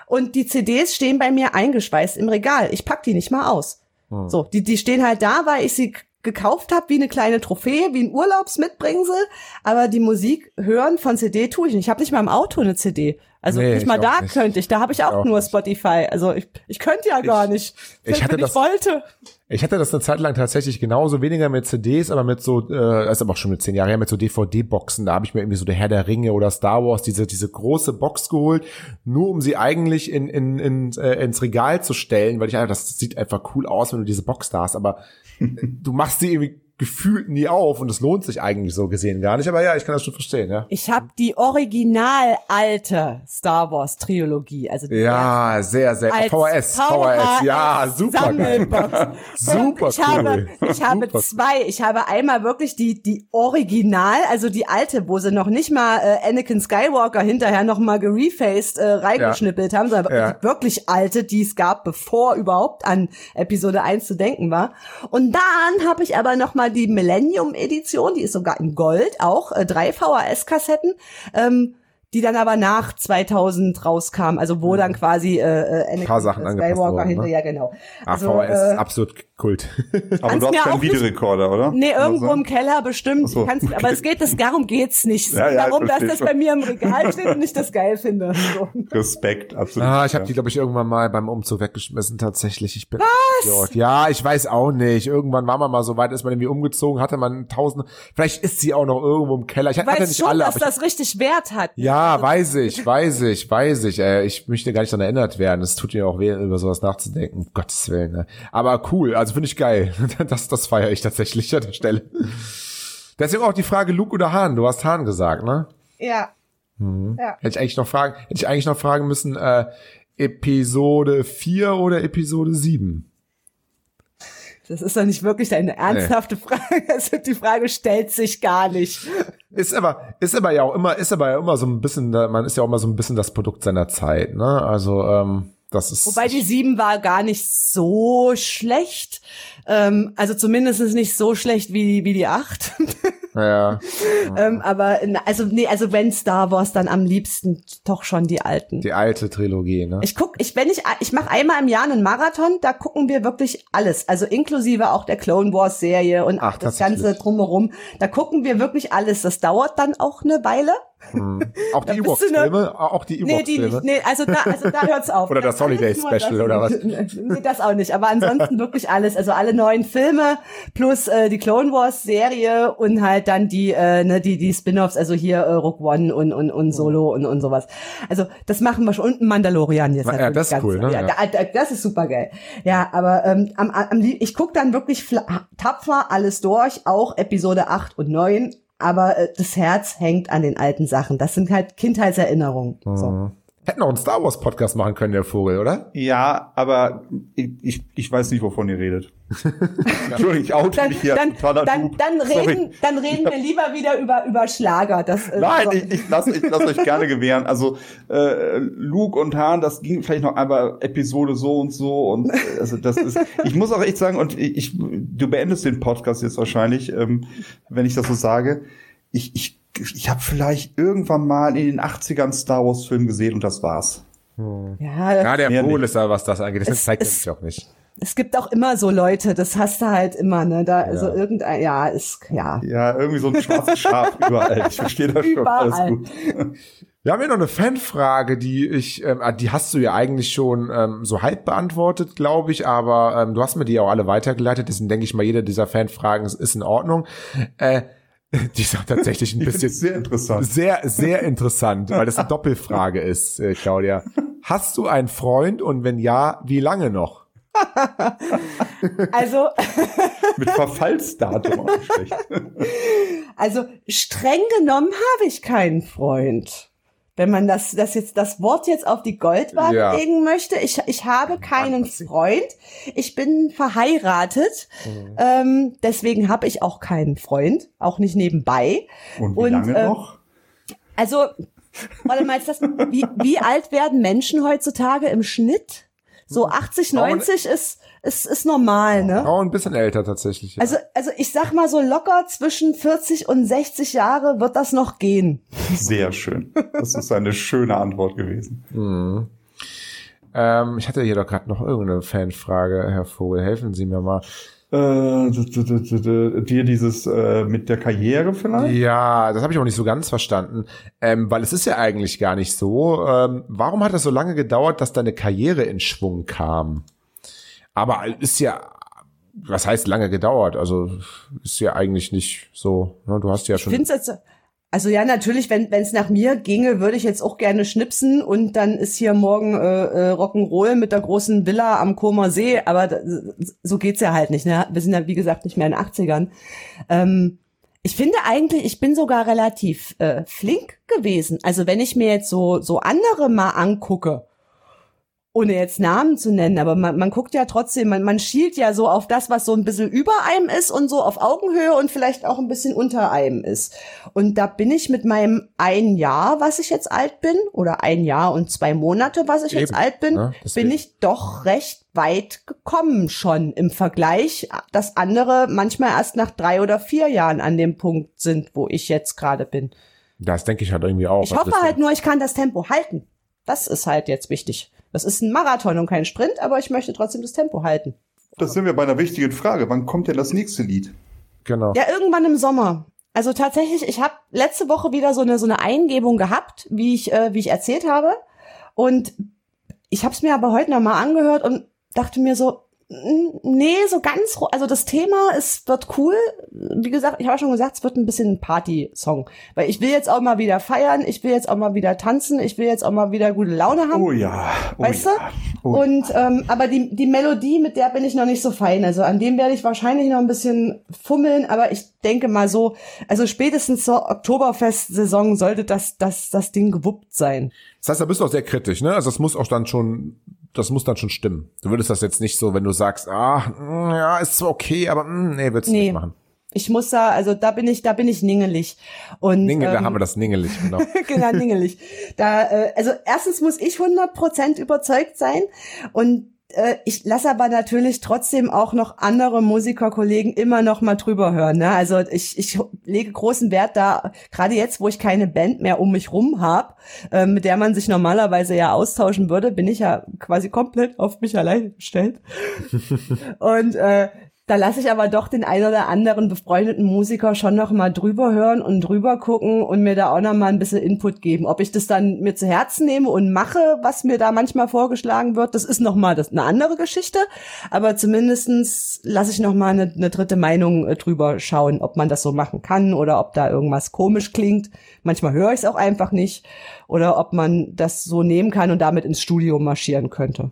Und die CDs stehen bei mir eingeschweißt im Regal. Ich pack die nicht mal aus. Hm. So, die, die stehen halt da, weil ich sie gekauft habe, wie eine kleine Trophäe, wie ein Urlaubsmitbringsel. Aber die Musik hören von CD tue ich nicht. Ich habe nicht mal im Auto eine CD. Also nee, nicht mal da nicht. könnte ich. Da habe ich auch, auch nur nicht. Spotify. Also ich, ich könnte ja gar nicht. Ich hatte das, ich wollte. Ich hatte das eine Zeit lang tatsächlich genauso, weniger mit CDs, aber mit so, äh, ist aber auch schon mit zehn Jahren her, mit so DVD-Boxen. Da habe ich mir irgendwie so der Herr der Ringe oder Star Wars diese diese große Box geholt, nur um sie eigentlich in, in, in äh, ins Regal zu stellen, weil ich einfach, das sieht einfach cool aus, wenn du diese Box da hast. Aber du machst sie irgendwie gefühlt nie auf und es lohnt sich eigentlich so gesehen gar nicht. Aber ja, ich kann das schon verstehen, ja. Ich habe die original alte Star Wars Trilogie, also Ja, sehr, sehr. als VHS, VHS, ja, super geil. Super ich habe, cool. ich habe Super. zwei. Ich habe einmal wirklich die, die Original, also die alte, wo sie noch nicht mal äh, Anakin Skywalker hinterher noch mal gerefaced äh, reingeschnippelt haben, sondern Ja. die wirklich alte, die es gab, bevor überhaupt an Episode 1 zu denken war. Und dann habe ich aber noch mal die Millennium Edition, die ist sogar in Gold, auch äh, drei VHS-Kassetten. Ähm, die dann aber nach 2000 rauskam, also wo dann quasi äh, äh, Anakin Mhm. paar Sachen angepasst Skywalker wurden, ne? hinter, ja genau. Ah, Also, äh, absolut Kult. Aber du hast keinen Videorekorder, oder? Nee, irgendwo im? Keller bestimmt. So, Kannst. Aber es geht, das, darum geht's nicht. Ja, ja, darum, dass das schon. bei mir im Regal steht und ich das geil finde. So. Respekt, absolut. Ah, ich habe die, glaube ich, irgendwann mal beim Umzug weggeschmissen, tatsächlich. Ich bin Was? Ja, ich weiß auch nicht. Irgendwann war man mal so weit, ist man irgendwie umgezogen, hatte man tausend. Vielleicht ist sie auch noch irgendwo im Keller. Ich hatte nicht schon, alle, dass aber ich, das richtig Wert hat. ja, weiß ich, weiß ich, weiß ich. Äh, ich möchte gar nicht daran erinnert werden. Es tut mir auch weh, über sowas nachzudenken. Um Gottes Willen. Ne? Aber cool, also finde ich geil. Das, das feiere ich tatsächlich an der Stelle. Deswegen auch die Frage Luke oder Hahn. Du hast Hahn gesagt, ne? Ja. Mhm. ja. Hätte ich eigentlich noch fragen, hätte ich eigentlich noch fragen müssen, äh, Episode 4 oder Episode 7? Das ist doch nicht wirklich eine ernsthafte Frage. Also die Frage stellt sich gar nicht. Ist aber, ist aber ja auch immer, ist aber ja immer so ein bisschen, man ist ja auch immer so ein bisschen das Produkt seiner Zeit, ne? Also, ähm, das ist. Wobei die sieben war gar nicht so schlecht. Ähm, also zumindest nicht so schlecht wie, wie die acht. ja, ähm, aber also nee, also wenn Star Wars, dann am liebsten doch schon die alten. die alte Trilogie, ne? Ich guck, ich wenn ich ich mache einmal im Jahr einen Marathon, da gucken wir wirklich alles, also inklusive auch der Clone Wars Serie und Ach, das ganze drumherum. Da gucken wir wirklich alles. Das dauert dann auch eine Weile. Auch die ne- Ewoks-Filme, auch die Nee, die Ewoks-Filme. nicht. Nee, also da, also da hört's auf. Oder das Holiday Alles nur Special, das- oder was? Nee, das auch nicht. Aber ansonsten wirklich alles. Also alle neuen Filme plus äh, die Clone Wars Serie und halt dann die, äh, ne, die, die Spin-offs, also hier äh, Rogue One und, und, und Solo und, und sowas. Also das machen wir schon. Und Mandalorian jetzt. Ja, natürlich das ist cool, ne? Ja, Ja. da- das ist super geil. Ja, aber ähm, am, am, ich guck dann wirklich tapfer alles durch, auch Episode 8 und 9. Aber äh, das Herz hängt an den alten Sachen. Das sind halt Kindheitserinnerungen. So. Hätten auch einen Star Wars Podcast machen können, der Vogel, oder? Ja, aber ich, ich, ich weiß nicht, wovon ihr redet. Entschuldigung, ich oute Dann, mich hier. dann, dann, dann, Sorry. reden, dann reden wir lieber wieder über, über Schlager. Das, äh, Nein, so. ich, ich lasse ich lass euch gerne gewähren. Also äh, Luke und Han, das ging vielleicht noch einmal Episode so und so und äh, also das ist. Ich muss auch echt sagen und ich, du beendest den Podcast jetzt wahrscheinlich, ähm, wenn ich das so sage. Ich ich ich habe vielleicht irgendwann mal in den 80ern Star Wars Film gesehen und das war's. ja, Ja, der nicht. ist da, was das angeht. Das Es- zeigt es- sich auch nicht. es gibt auch immer so Leute, das hast du halt immer, ne? Da, also Ja. irgendein, ja, ist, ja. Ja, irgendwie so ein schwarzes Schaf überall. Ich verstehe das schon. Alles Überall. gut. Wir haben hier noch eine Fanfrage, die ich, ähm, ah, die hast du ja eigentlich schon ähm, so halb beantwortet, glaube ich, aber ähm, du hast mir die auch alle weitergeleitet, deswegen denke ich mal, jede dieser Fanfragen ist, ist in Ordnung. Äh, die ist auch tatsächlich ein bisschen sehr interessant. sehr, sehr interessant, weil das eine Doppelfrage ist, äh, Claudia. Hast du einen Freund und wenn ja, wie lange noch? Also, Mit Verfallsdatum auch schlecht. also streng genommen habe ich keinen Freund. Wenn man das, das jetzt, das Wort jetzt auf die Goldwaage Ja. legen möchte, ich, ich habe keinen Freund. Ich bin verheiratet. Mhm. Ähm, deswegen habe ich auch keinen Freund, auch nicht nebenbei. Und wie Und, lange äh, noch? Also, warte mal, ist das, wie, wie alt werden Menschen heutzutage im Schnitt? So 80, Frauen- 90 ist, ist, ist normal, ne? Auch ein bisschen älter tatsächlich. Ja. Also, also ich sag mal so locker zwischen 40 und 60 Jahre wird das noch gehen. Sehr schön. Das ist eine schöne Antwort gewesen. ähm, ich hatte hier doch gerade noch irgendeine Fanfrage, Herr Vogel. Helfen Sie mir mal. Äh, dir dieses äh, mit der Karriere vielleicht? Ja, das habe ich auch nicht so ganz verstanden, ähm, weil es ist ja eigentlich gar nicht so. Ähm, warum hat es so lange gedauert, dass deine Karriere in Schwung kam? Aber ist ja, was heißt lange gedauert? Also ist ja eigentlich nicht so. Ne? Du hast ja Ich schon. finde jetzt, Also ja, natürlich, wenn es nach mir ginge, würde ich jetzt auch gerne schnipsen und dann ist hier morgen äh, äh, Rock'n'Roll mit der großen Villa am Comer See, aber da, so geht's ja halt nicht. Ne? Wir sind ja, wie gesagt, nicht mehr in den 80ern. Ähm, ich finde eigentlich, ich bin sogar relativ äh, flink gewesen. Also wenn ich mir jetzt so, so andere mal angucke, ohne jetzt Namen zu nennen, aber man, man guckt ja trotzdem, man, man schielt ja so auf das, was so ein bisschen über einem ist und so auf Augenhöhe und vielleicht auch ein bisschen unter einem ist. Und da bin ich mit meinem ein Jahr, was ich jetzt alt bin, oder ein Jahr und zwei Monate, was ich Eben, jetzt alt bin, ne? bin ich doch recht weit gekommen schon im Vergleich, dass andere manchmal erst nach drei oder vier Jahren an dem Punkt sind, wo ich jetzt gerade bin. Das denke ich halt irgendwie auch. Ich hoffe halt nur, ich kann das Tempo halten. Das ist halt jetzt wichtig. Das ist ein Marathon und kein Sprint, aber ich möchte trotzdem das Tempo halten. Das sind wir bei einer wichtigen Frage. Wann kommt denn das nächste Lied? Genau. Ja, irgendwann im Sommer. Also tatsächlich, ich habe letzte Woche wieder so eine so eine Eingebung gehabt, wie ich äh, wie ich erzählt habe und ich habe es mir aber heute noch mal angehört und dachte mir so, Nee, so ganz, also das Thema ist, wird cool. Wie gesagt, ich habe schon gesagt, es wird ein bisschen ein Party-Song. Weil ich will jetzt auch mal wieder feiern, ich will jetzt auch mal wieder tanzen, ich will jetzt auch mal wieder gute Laune haben. Oh ja. Oh weißt ja. du? Oh Und, ähm, aber die, die Melodie, mit der bin ich noch nicht so fein. Also an dem werde ich wahrscheinlich noch ein bisschen fummeln, aber ich denke mal so, also spätestens zur Oktoberfest-Saison sollte das, das, das Ding gewuppt sein. Das heißt, da bist du auch sehr kritisch, ne? Also das muss auch dann schon das muss dann schon stimmen. Du würdest das jetzt nicht so, wenn du sagst, ah, mm, ja, ist zwar okay, aber mh, mm, nee, würdest du nee. nicht machen. Ich muss da, also da bin ich, da bin ich ningelig. Und Ningel, ähm, da haben wir das ningelig, genau. genau, ningelig. Da, äh, also erstens muss ich 100% überzeugt sein und ich lasse aber natürlich trotzdem auch noch andere Musikerkollegen immer noch mal drüber hören. Ne? Also ich, ich lege großen Wert da, gerade jetzt, wo ich keine Band mehr um mich rum habe, äh, mit der man sich normalerweise ja austauschen würde, bin ich ja quasi komplett auf mich allein gestellt. Und äh, da lasse ich aber doch den ein oder anderen befreundeten Musiker schon noch mal drüber hören und drüber gucken und mir da auch noch mal ein bisschen Input geben. Ob ich das dann mir zu Herzen nehme und mache, was mir da manchmal vorgeschlagen wird, das ist noch mal das, eine andere Geschichte. Aber zumindestens lasse ich noch mal eine, eine dritte Meinung äh, drüber schauen, ob man das so machen kann oder ob da irgendwas komisch klingt. Manchmal höre ich es auch einfach nicht oder ob man das so nehmen kann und damit ins Studio marschieren könnte.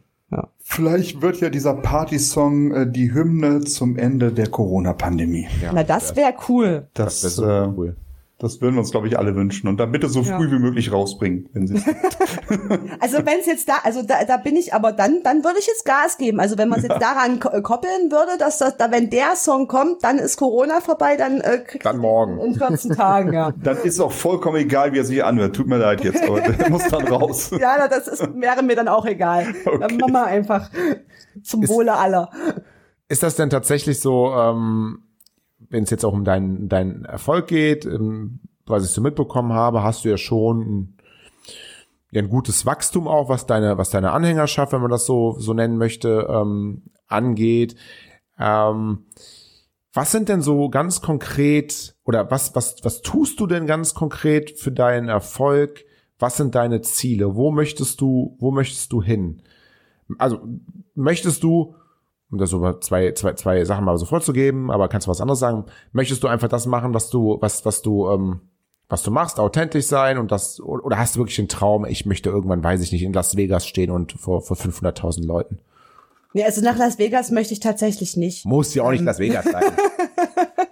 Vielleicht wird ja dieser Party-Song äh, die Hymne zum Ende der Corona-Pandemie. Ja, Na, das wäre cool. Das, das wäre äh, cool. Das würden wir uns, glaube ich, alle wünschen. Und dann bitte so ja. früh wie möglich rausbringen, wenn sie Also wenn es jetzt da, also da, da bin ich, aber dann, dann würde ich jetzt Gas geben. Also wenn man es jetzt daran koppeln würde, dass das, da wenn der Song kommt, dann ist Corona vorbei, dann äh, kriegst dann morgen. in 14 Tagen, ja. Dann ist auch vollkommen egal, wie er sich anhört. Tut mir leid jetzt, aber der muss dann raus. ja, das ist, wäre mir dann auch egal. Okay. Dann machen wir einfach zum Wohle aller. Ist das denn tatsächlich so, ähm, wenn es jetzt auch um deinen, deinen Erfolg geht, ähm, was ich so mitbekommen habe, hast du ja schon ein, ja, ein gutes Wachstum auch, was deine, was deine Anhängerschaft, wenn man das so, so nennen möchte, ähm, angeht. Ähm, was sind denn so ganz konkret oder was, was, was tust du denn ganz konkret für deinen Erfolg? Was sind deine Ziele? Wo möchtest du, wo möchtest du hin? Also, möchtest du um das so zwei, zwei, zwei Sachen mal so vorzugeben, aber kannst du was anderes sagen? Möchtest du einfach das machen, was du, was, was du, ähm, was du machst, authentisch sein und das, oder hast du wirklich den Traum, ich möchte irgendwann, weiß ich nicht, in Las Vegas stehen und vor, vor 500.000 Leuten? Nee, also nach Las Vegas möchte ich tatsächlich nicht. Muss ja auch nicht ähm. Las Vegas sein.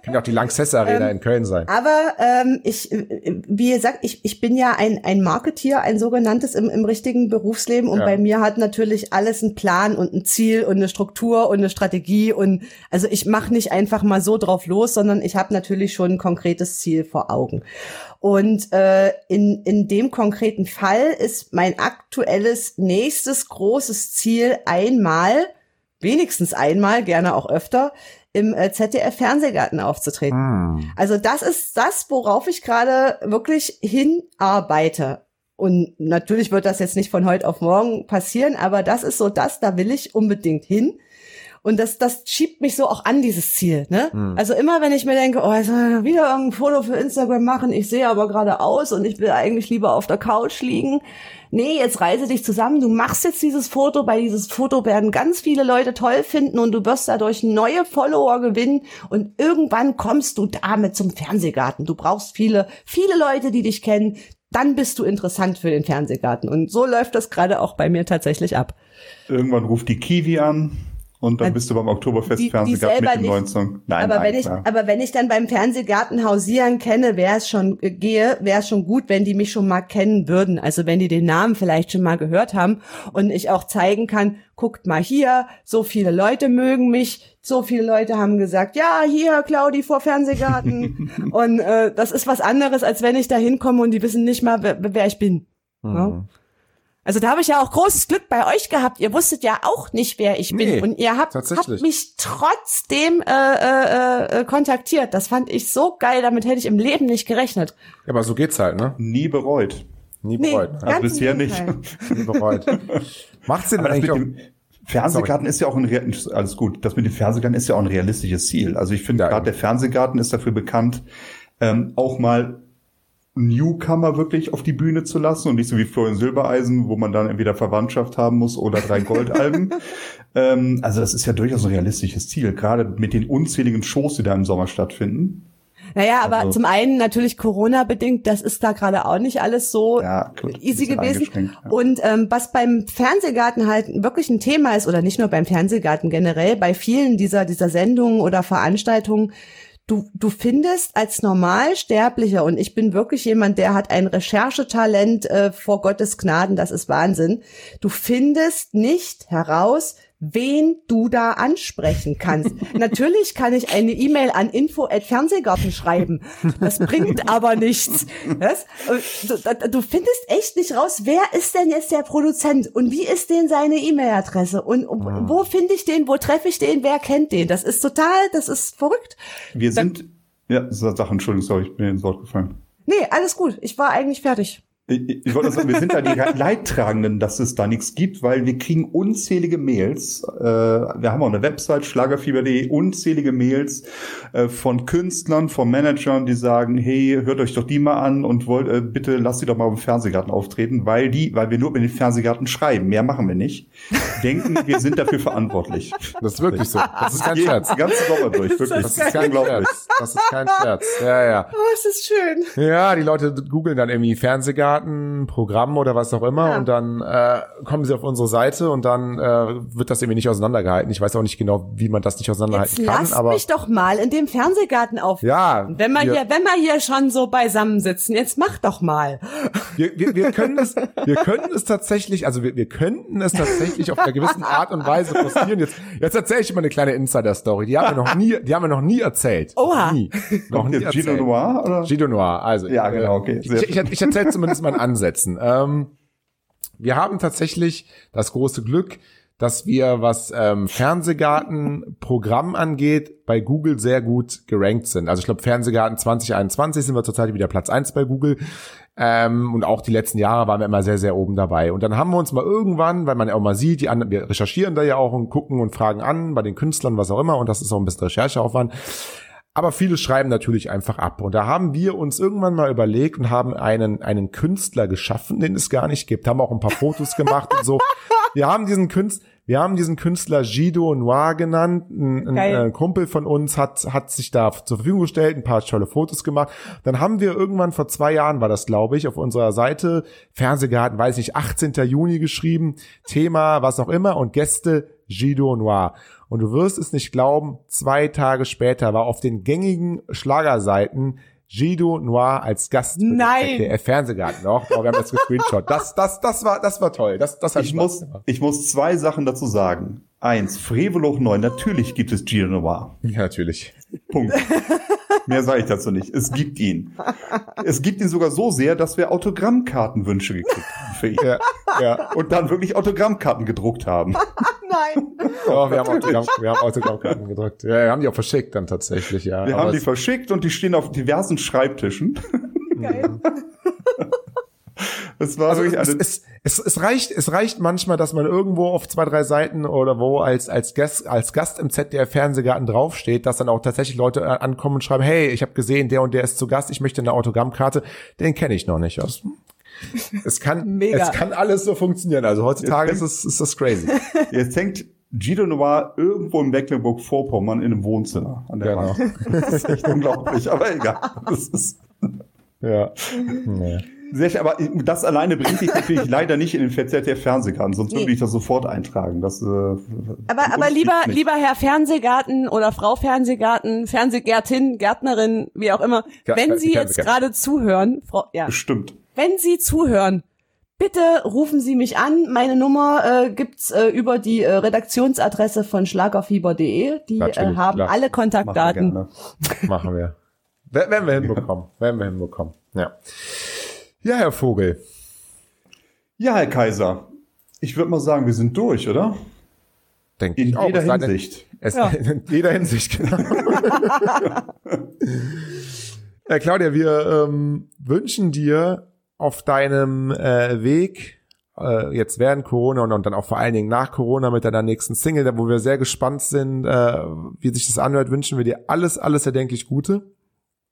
Kann auch die Lanxess Arena ähm, in Köln sein. Aber ähm, ich, wie gesagt, ich, ich bin ja ein, ein Marketier, ein sogenanntes im, im richtigen Berufsleben und ja. bei mir hat natürlich alles einen Plan und ein Ziel und eine Struktur und eine Strategie und also ich mache nicht einfach mal so drauf los, sondern ich habe natürlich schon ein konkretes Ziel vor Augen. Und äh, in, in dem konkreten Fall ist mein aktuelles nächstes großes Ziel einmal, wenigstens einmal, gerne auch öfter, im äh, ZDF Fernsehgarten aufzutreten. Ah. Also das ist das, worauf ich gerade wirklich hinarbeite. Und natürlich wird das jetzt nicht von heute auf morgen passieren, aber das ist so das, da will ich unbedingt hin. Und das, das schiebt mich so auch an, dieses Ziel. Ne? Hm. Also immer, wenn ich mir denke, oh, jetzt soll wieder irgendein Foto für Instagram machen, ich sehe aber gerade aus und ich will eigentlich lieber auf der Couch liegen. Nee, jetzt reise dich zusammen, du machst jetzt dieses Foto, bei dieses Foto werden ganz viele Leute toll finden und du wirst dadurch neue Follower gewinnen und irgendwann kommst du damit zum Fernsehgarten. Du brauchst viele, viele Leute, die dich kennen, dann bist du interessant für den Fernsehgarten. Und so läuft das gerade auch bei mir tatsächlich ab. Irgendwann ruft die Kiwi an und dann bist du beim Oktoberfest die- Fernsehgarten mit dem neuen Song. Nein, aber nein, wenn ich, aber wenn ich dann beim Fernsehgarten hausieren kenne, wäre es schon äh, gehe, wäre es schon gut, wenn die mich schon mal kennen würden. Also wenn die den Namen vielleicht schon mal gehört haben und ich auch zeigen kann, guckt mal hier, so viele Leute mögen mich, so viele Leute haben gesagt, ja hier Claudi vor Fernsehgarten und äh, das ist was anderes, als wenn ich da hinkomme und die wissen nicht mal, wer, wer ich bin. Mhm. Ja? Also da habe ich ja auch großes Glück bei euch gehabt. Ihr wusstet ja auch nicht, wer ich bin. Nee, und ihr habt, habt mich trotzdem äh, äh, äh, kontaktiert. Das fand ich so geil. Damit hätte ich im Leben nicht gerechnet. Ja, aber so geht's halt, ne? Nie bereut. Nie Nee, bereut. Ne? ganz im bisher nicht. Nie bereut. Macht's denn Aber das eigentlich mit auch, dem Fernsehgarten ist ja auch ein alles gut. Das mit dem Fernsehgarten ist ja auch ein realistisches Ziel. Also ich finde Ja, gerade der Fernsehgarten ist dafür bekannt, ähm, auch mal Newcomer wirklich auf die Bühne zu lassen und nicht so wie Florian Silbereisen, wo man dann entweder Verwandtschaft haben muss oder drei Goldalben. ähm, also das ist ja durchaus ein realistisches Ziel, gerade mit den unzähligen Shows, die da im Sommer stattfinden. Naja, aber Also- zum einen natürlich Corona-bedingt, das ist da gerade auch nicht alles so Ja, gut, easy gewesen. ja. Und ähm, was beim Fernsehgarten halt wirklich ein Thema ist, oder nicht nur beim Fernsehgarten generell, bei vielen dieser, dieser Sendungen oder Veranstaltungen, du, du findest als Normalsterblicher, und ich bin wirklich jemand, der hat ein Recherchetalent äh, vor Gottes Gnaden, das ist Wahnsinn, du findest nicht heraus, wen du da ansprechen kannst. Natürlich kann ich eine E-Mail an info@fernsehgarten schreiben. Das bringt aber nichts. Du, du findest echt nicht raus, wer ist denn jetzt der Produzent und wie ist denn seine E-Mail-Adresse und wo finde ich den, wo treffe ich den, wer kennt den? Das ist total, das ist verrückt. Wir sind, ja, Sache, Entschuldigung, sorry, ich bin ins Wort gefallen. Nee, alles gut. Ich war eigentlich fertig. Ich, ich wollte sagen, wir sind da die Leidtragenden, dass es da nichts gibt, weil wir kriegen unzählige Mails. Äh, wir haben auch eine Website, schlagerfieber.de, unzählige Mails äh, von Künstlern, von Managern, die sagen, hey, hört euch doch die mal an und wollt, äh, bitte lasst die doch mal im Fernsehgarten auftreten, weil die, weil wir nur über den Fernsehgarten schreiben, mehr machen wir nicht, denken, wir sind dafür verantwortlich. das ist wirklich so. Das ist kein Scherz. ganzen Sommer durch, wirklich. Das ist kein Scherz. Das ist kein Scherz. Ja, ja. Oh, es ist schön. Ja, die Leute googeln dann irgendwie Fernsehgarten, Programm oder was auch immer Ja. und dann äh, kommen sie auf unsere Seite und dann äh, wird das irgendwie nicht auseinandergehalten. Ich weiß auch nicht genau, wie man das nicht Jetzt auseinanderhalten kann, lasst aber mich doch mal in dem Fernsehgarten auf. ja, Wenn wir hier, wenn wir hier schon so beisammen sitzen, jetzt mach doch mal. wir, wir, wir können es, wir können es tatsächlich, also wir, wir könnten es tatsächlich auf einer gewissen Art und Weise postieren. Jetzt, jetzt erzähle ich mal eine kleine Insider-Story. Die haben wir noch nie, die haben wir noch nie erzählt. Oha. Noch nie. Noch nie jetzt Gino. Noir, oder? Gino Noir, also. Ja, äh, genau, okay, sehr Ich, ich, ich erzähle zumindest mal in Ansätzen. Ähm, wir haben tatsächlich das große Glück, dass wir, was ähm, Fernsehgarten-Programm angeht, bei Google sehr gut gerankt sind. Also ich glaube, Fernsehgarten 2021 sind wir zurzeit wieder Platz eins bei Google. Ähm, und auch die letzten Jahre waren wir immer sehr, sehr oben dabei. Und dann haben wir uns mal irgendwann, weil man ja auch mal sieht, die anderen, wir recherchieren da ja auch und gucken und fragen an bei den Künstlern, was auch immer. Und das ist auch ein bisschen Rechercheaufwand. Aber viele schreiben natürlich einfach ab. Und da haben wir uns irgendwann mal überlegt und haben einen, einen Künstler geschaffen, den es gar nicht gibt. Haben auch ein paar Fotos gemacht und so. Wir haben diesen Künstler, wir haben diesen Künstler Gido Noir genannt. Ein, ein äh, Kumpel von uns hat, hat sich da zur Verfügung gestellt, ein paar tolle Fotos gemacht. Dann haben wir irgendwann vor zwei Jahren, war das glaube ich, auf unserer Seite Fernsehgarten, weiß nicht, 18. Juni geschrieben, Thema, was auch immer und Gäste Gido Noir. Und du wirst es nicht glauben, zwei Tage später war auf den gängigen Schlagerseiten Gido Noir als Gast Nein. ZDF Fernsehgarten noch. Oh, wir haben das gescreenshot. Das, das, das war, das war toll. Das, das hat Ich Spaß muss, gemacht. ich muss zwei Sachen dazu sagen. Eins, Freveloch 9, natürlich gibt es Gino Noir. Ja, natürlich. Punkt. Mehr sage ich dazu nicht. Es gibt ihn. Es gibt ihn sogar so sehr, dass wir Autogrammkartenwünsche gekriegt haben für ihn. Ja, ja. Und dann wirklich Autogrammkarten gedruckt haben. Nein. Oh, wir haben Autogramm, wir haben Autogrammkarten gedrückt. Ja, wir haben die auch verschickt dann tatsächlich, ja. Wir Aber haben die verschickt und die stehen auf diversen Schreibtischen. Geil. Das war Also wirklich es, es, es, es reicht, es reicht manchmal, dass man irgendwo auf zwei, drei Seiten oder wo als, als Gast, als Gast im ZDF Fernsehgarten draufsteht, dass dann auch tatsächlich Leute äh, ankommen und schreiben, hey, ich habe gesehen, der und der ist zu Gast, ich möchte eine Autogrammkarte, den kenne ich noch nicht. Das, es kann, Mega. es kann alles so funktionieren. Also heutzutage ist es, ist das crazy. jetzt hängt Guido Noir irgendwo in Mecklenburg-Vorpommern in einem Wohnzimmer an der Genau. Wand. Das ist echt unglaublich, aber egal. Das ist Ja. Nee. Sehr schön, aber das alleine bringt dich natürlich leider nicht in den ZDF Fernsehgarten, sonst Nee. würde ich das sofort eintragen. Das, äh, Aber, aber lieber, nicht. lieber Herr Fernsehgarten oder Frau Fernsehgarten, Fernsehgärtin, Gärtnerin, wie auch immer, Ja, wenn Sie jetzt gerade zuhören, Frau, ja, Bestimmt. wenn Sie zuhören, bitte rufen Sie mich an. Meine Nummer äh, gibt's äh, über die äh, Redaktionsadresse von schlagerfieber.de. Die äh, haben klar. alle Machen wir Kontaktdaten. gerne. Machen wir. W- Werden wir hinbekommen. Werden wir hinbekommen. Ja. Ja, Herr Vogel. Ja, Herr Kaiser, ich würde mal sagen, wir sind durch, oder? Denke In ich auch. jeder Hinsicht. Es, Ja. In jeder Hinsicht, genau. äh, Claudia, wir ähm, wünschen dir auf deinem äh, Weg, äh, jetzt während Corona und, und dann auch vor allen Dingen nach Corona mit deiner nächsten Single, da wo wir sehr gespannt sind, äh, wie sich das anhört, wünschen wir dir alles, alles erdenklich Gute.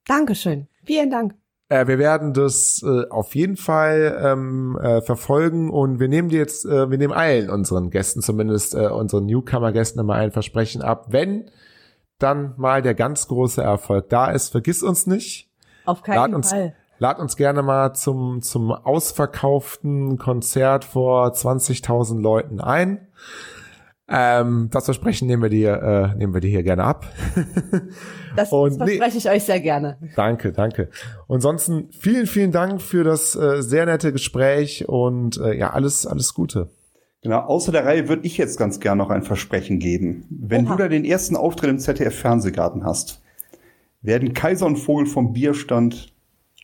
Dankeschön. Vielen Dank. Äh, wir werden das äh, auf jeden Fall ähm, äh, verfolgen und wir nehmen dir jetzt, äh, wir nehmen allen unseren Gästen, zumindest äh, unseren Newcomer-Gästen immer ein Versprechen ab. Wenn dann mal der ganz große Erfolg da ist, vergiss uns nicht. Auf Lad keinen uns, Fall. lad uns gerne mal zum, zum ausverkauften Konzert vor 20.000 Leuten ein. Ähm, das Versprechen nehmen wir dir, äh, nehmen wir dir hier gerne ab. Das, das Und nee- verspreche ich euch sehr gerne. Danke, danke. Und ansonsten vielen, vielen Dank für das äh, sehr nette Gespräch und äh, ja, alles, alles Gute. Genau, außer der Reihe würde ich jetzt ganz gern noch ein Versprechen geben. Wenn Oha. du da den ersten Auftritt im ZDF Fernsehgarten hast, werden Kaiser und Vogel vom Bierstand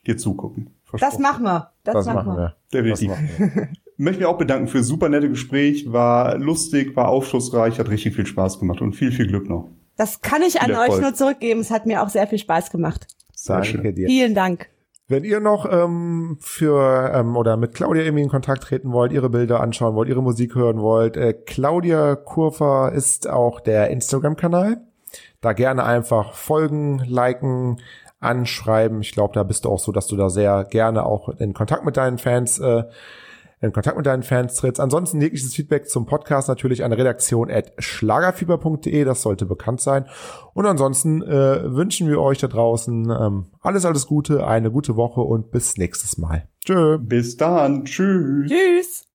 dir zugucken. Das machen wir. Das, Das machen wir. wir. Definitiv. Das machen wir. Möchte mich auch bedanken für das super nette Gespräch. War lustig, war aufschlussreich, hat richtig viel Spaß gemacht und viel, viel Glück noch. Das kann ich an euch nur zurückgeben. Es hat mir auch sehr viel Spaß gemacht. Sehr Danke schön. dir. Vielen Dank. Wenn ihr noch ähm, für ähm, oder mit Claudia irgendwie in Kontakt treten wollt, ihre Bilder anschauen wollt, ihre Musik hören wollt, äh, Claudia Kurfer ist auch der Instagram-Kanal. Da gerne einfach folgen, liken, anschreiben. Ich glaube, da bist du auch so, dass du da sehr gerne auch in Kontakt mit deinen Fans äh, in Kontakt mit deinen Fans trittst. Ansonsten jegliches Feedback zum Podcast natürlich an redaktion at schlagerfieber.de, das sollte bekannt sein. Und ansonsten äh, wünschen wir euch da draußen ähm, alles, alles Gute, eine gute Woche und bis nächstes Mal. Tschö. Bis dann. Tschüss. Tschüss.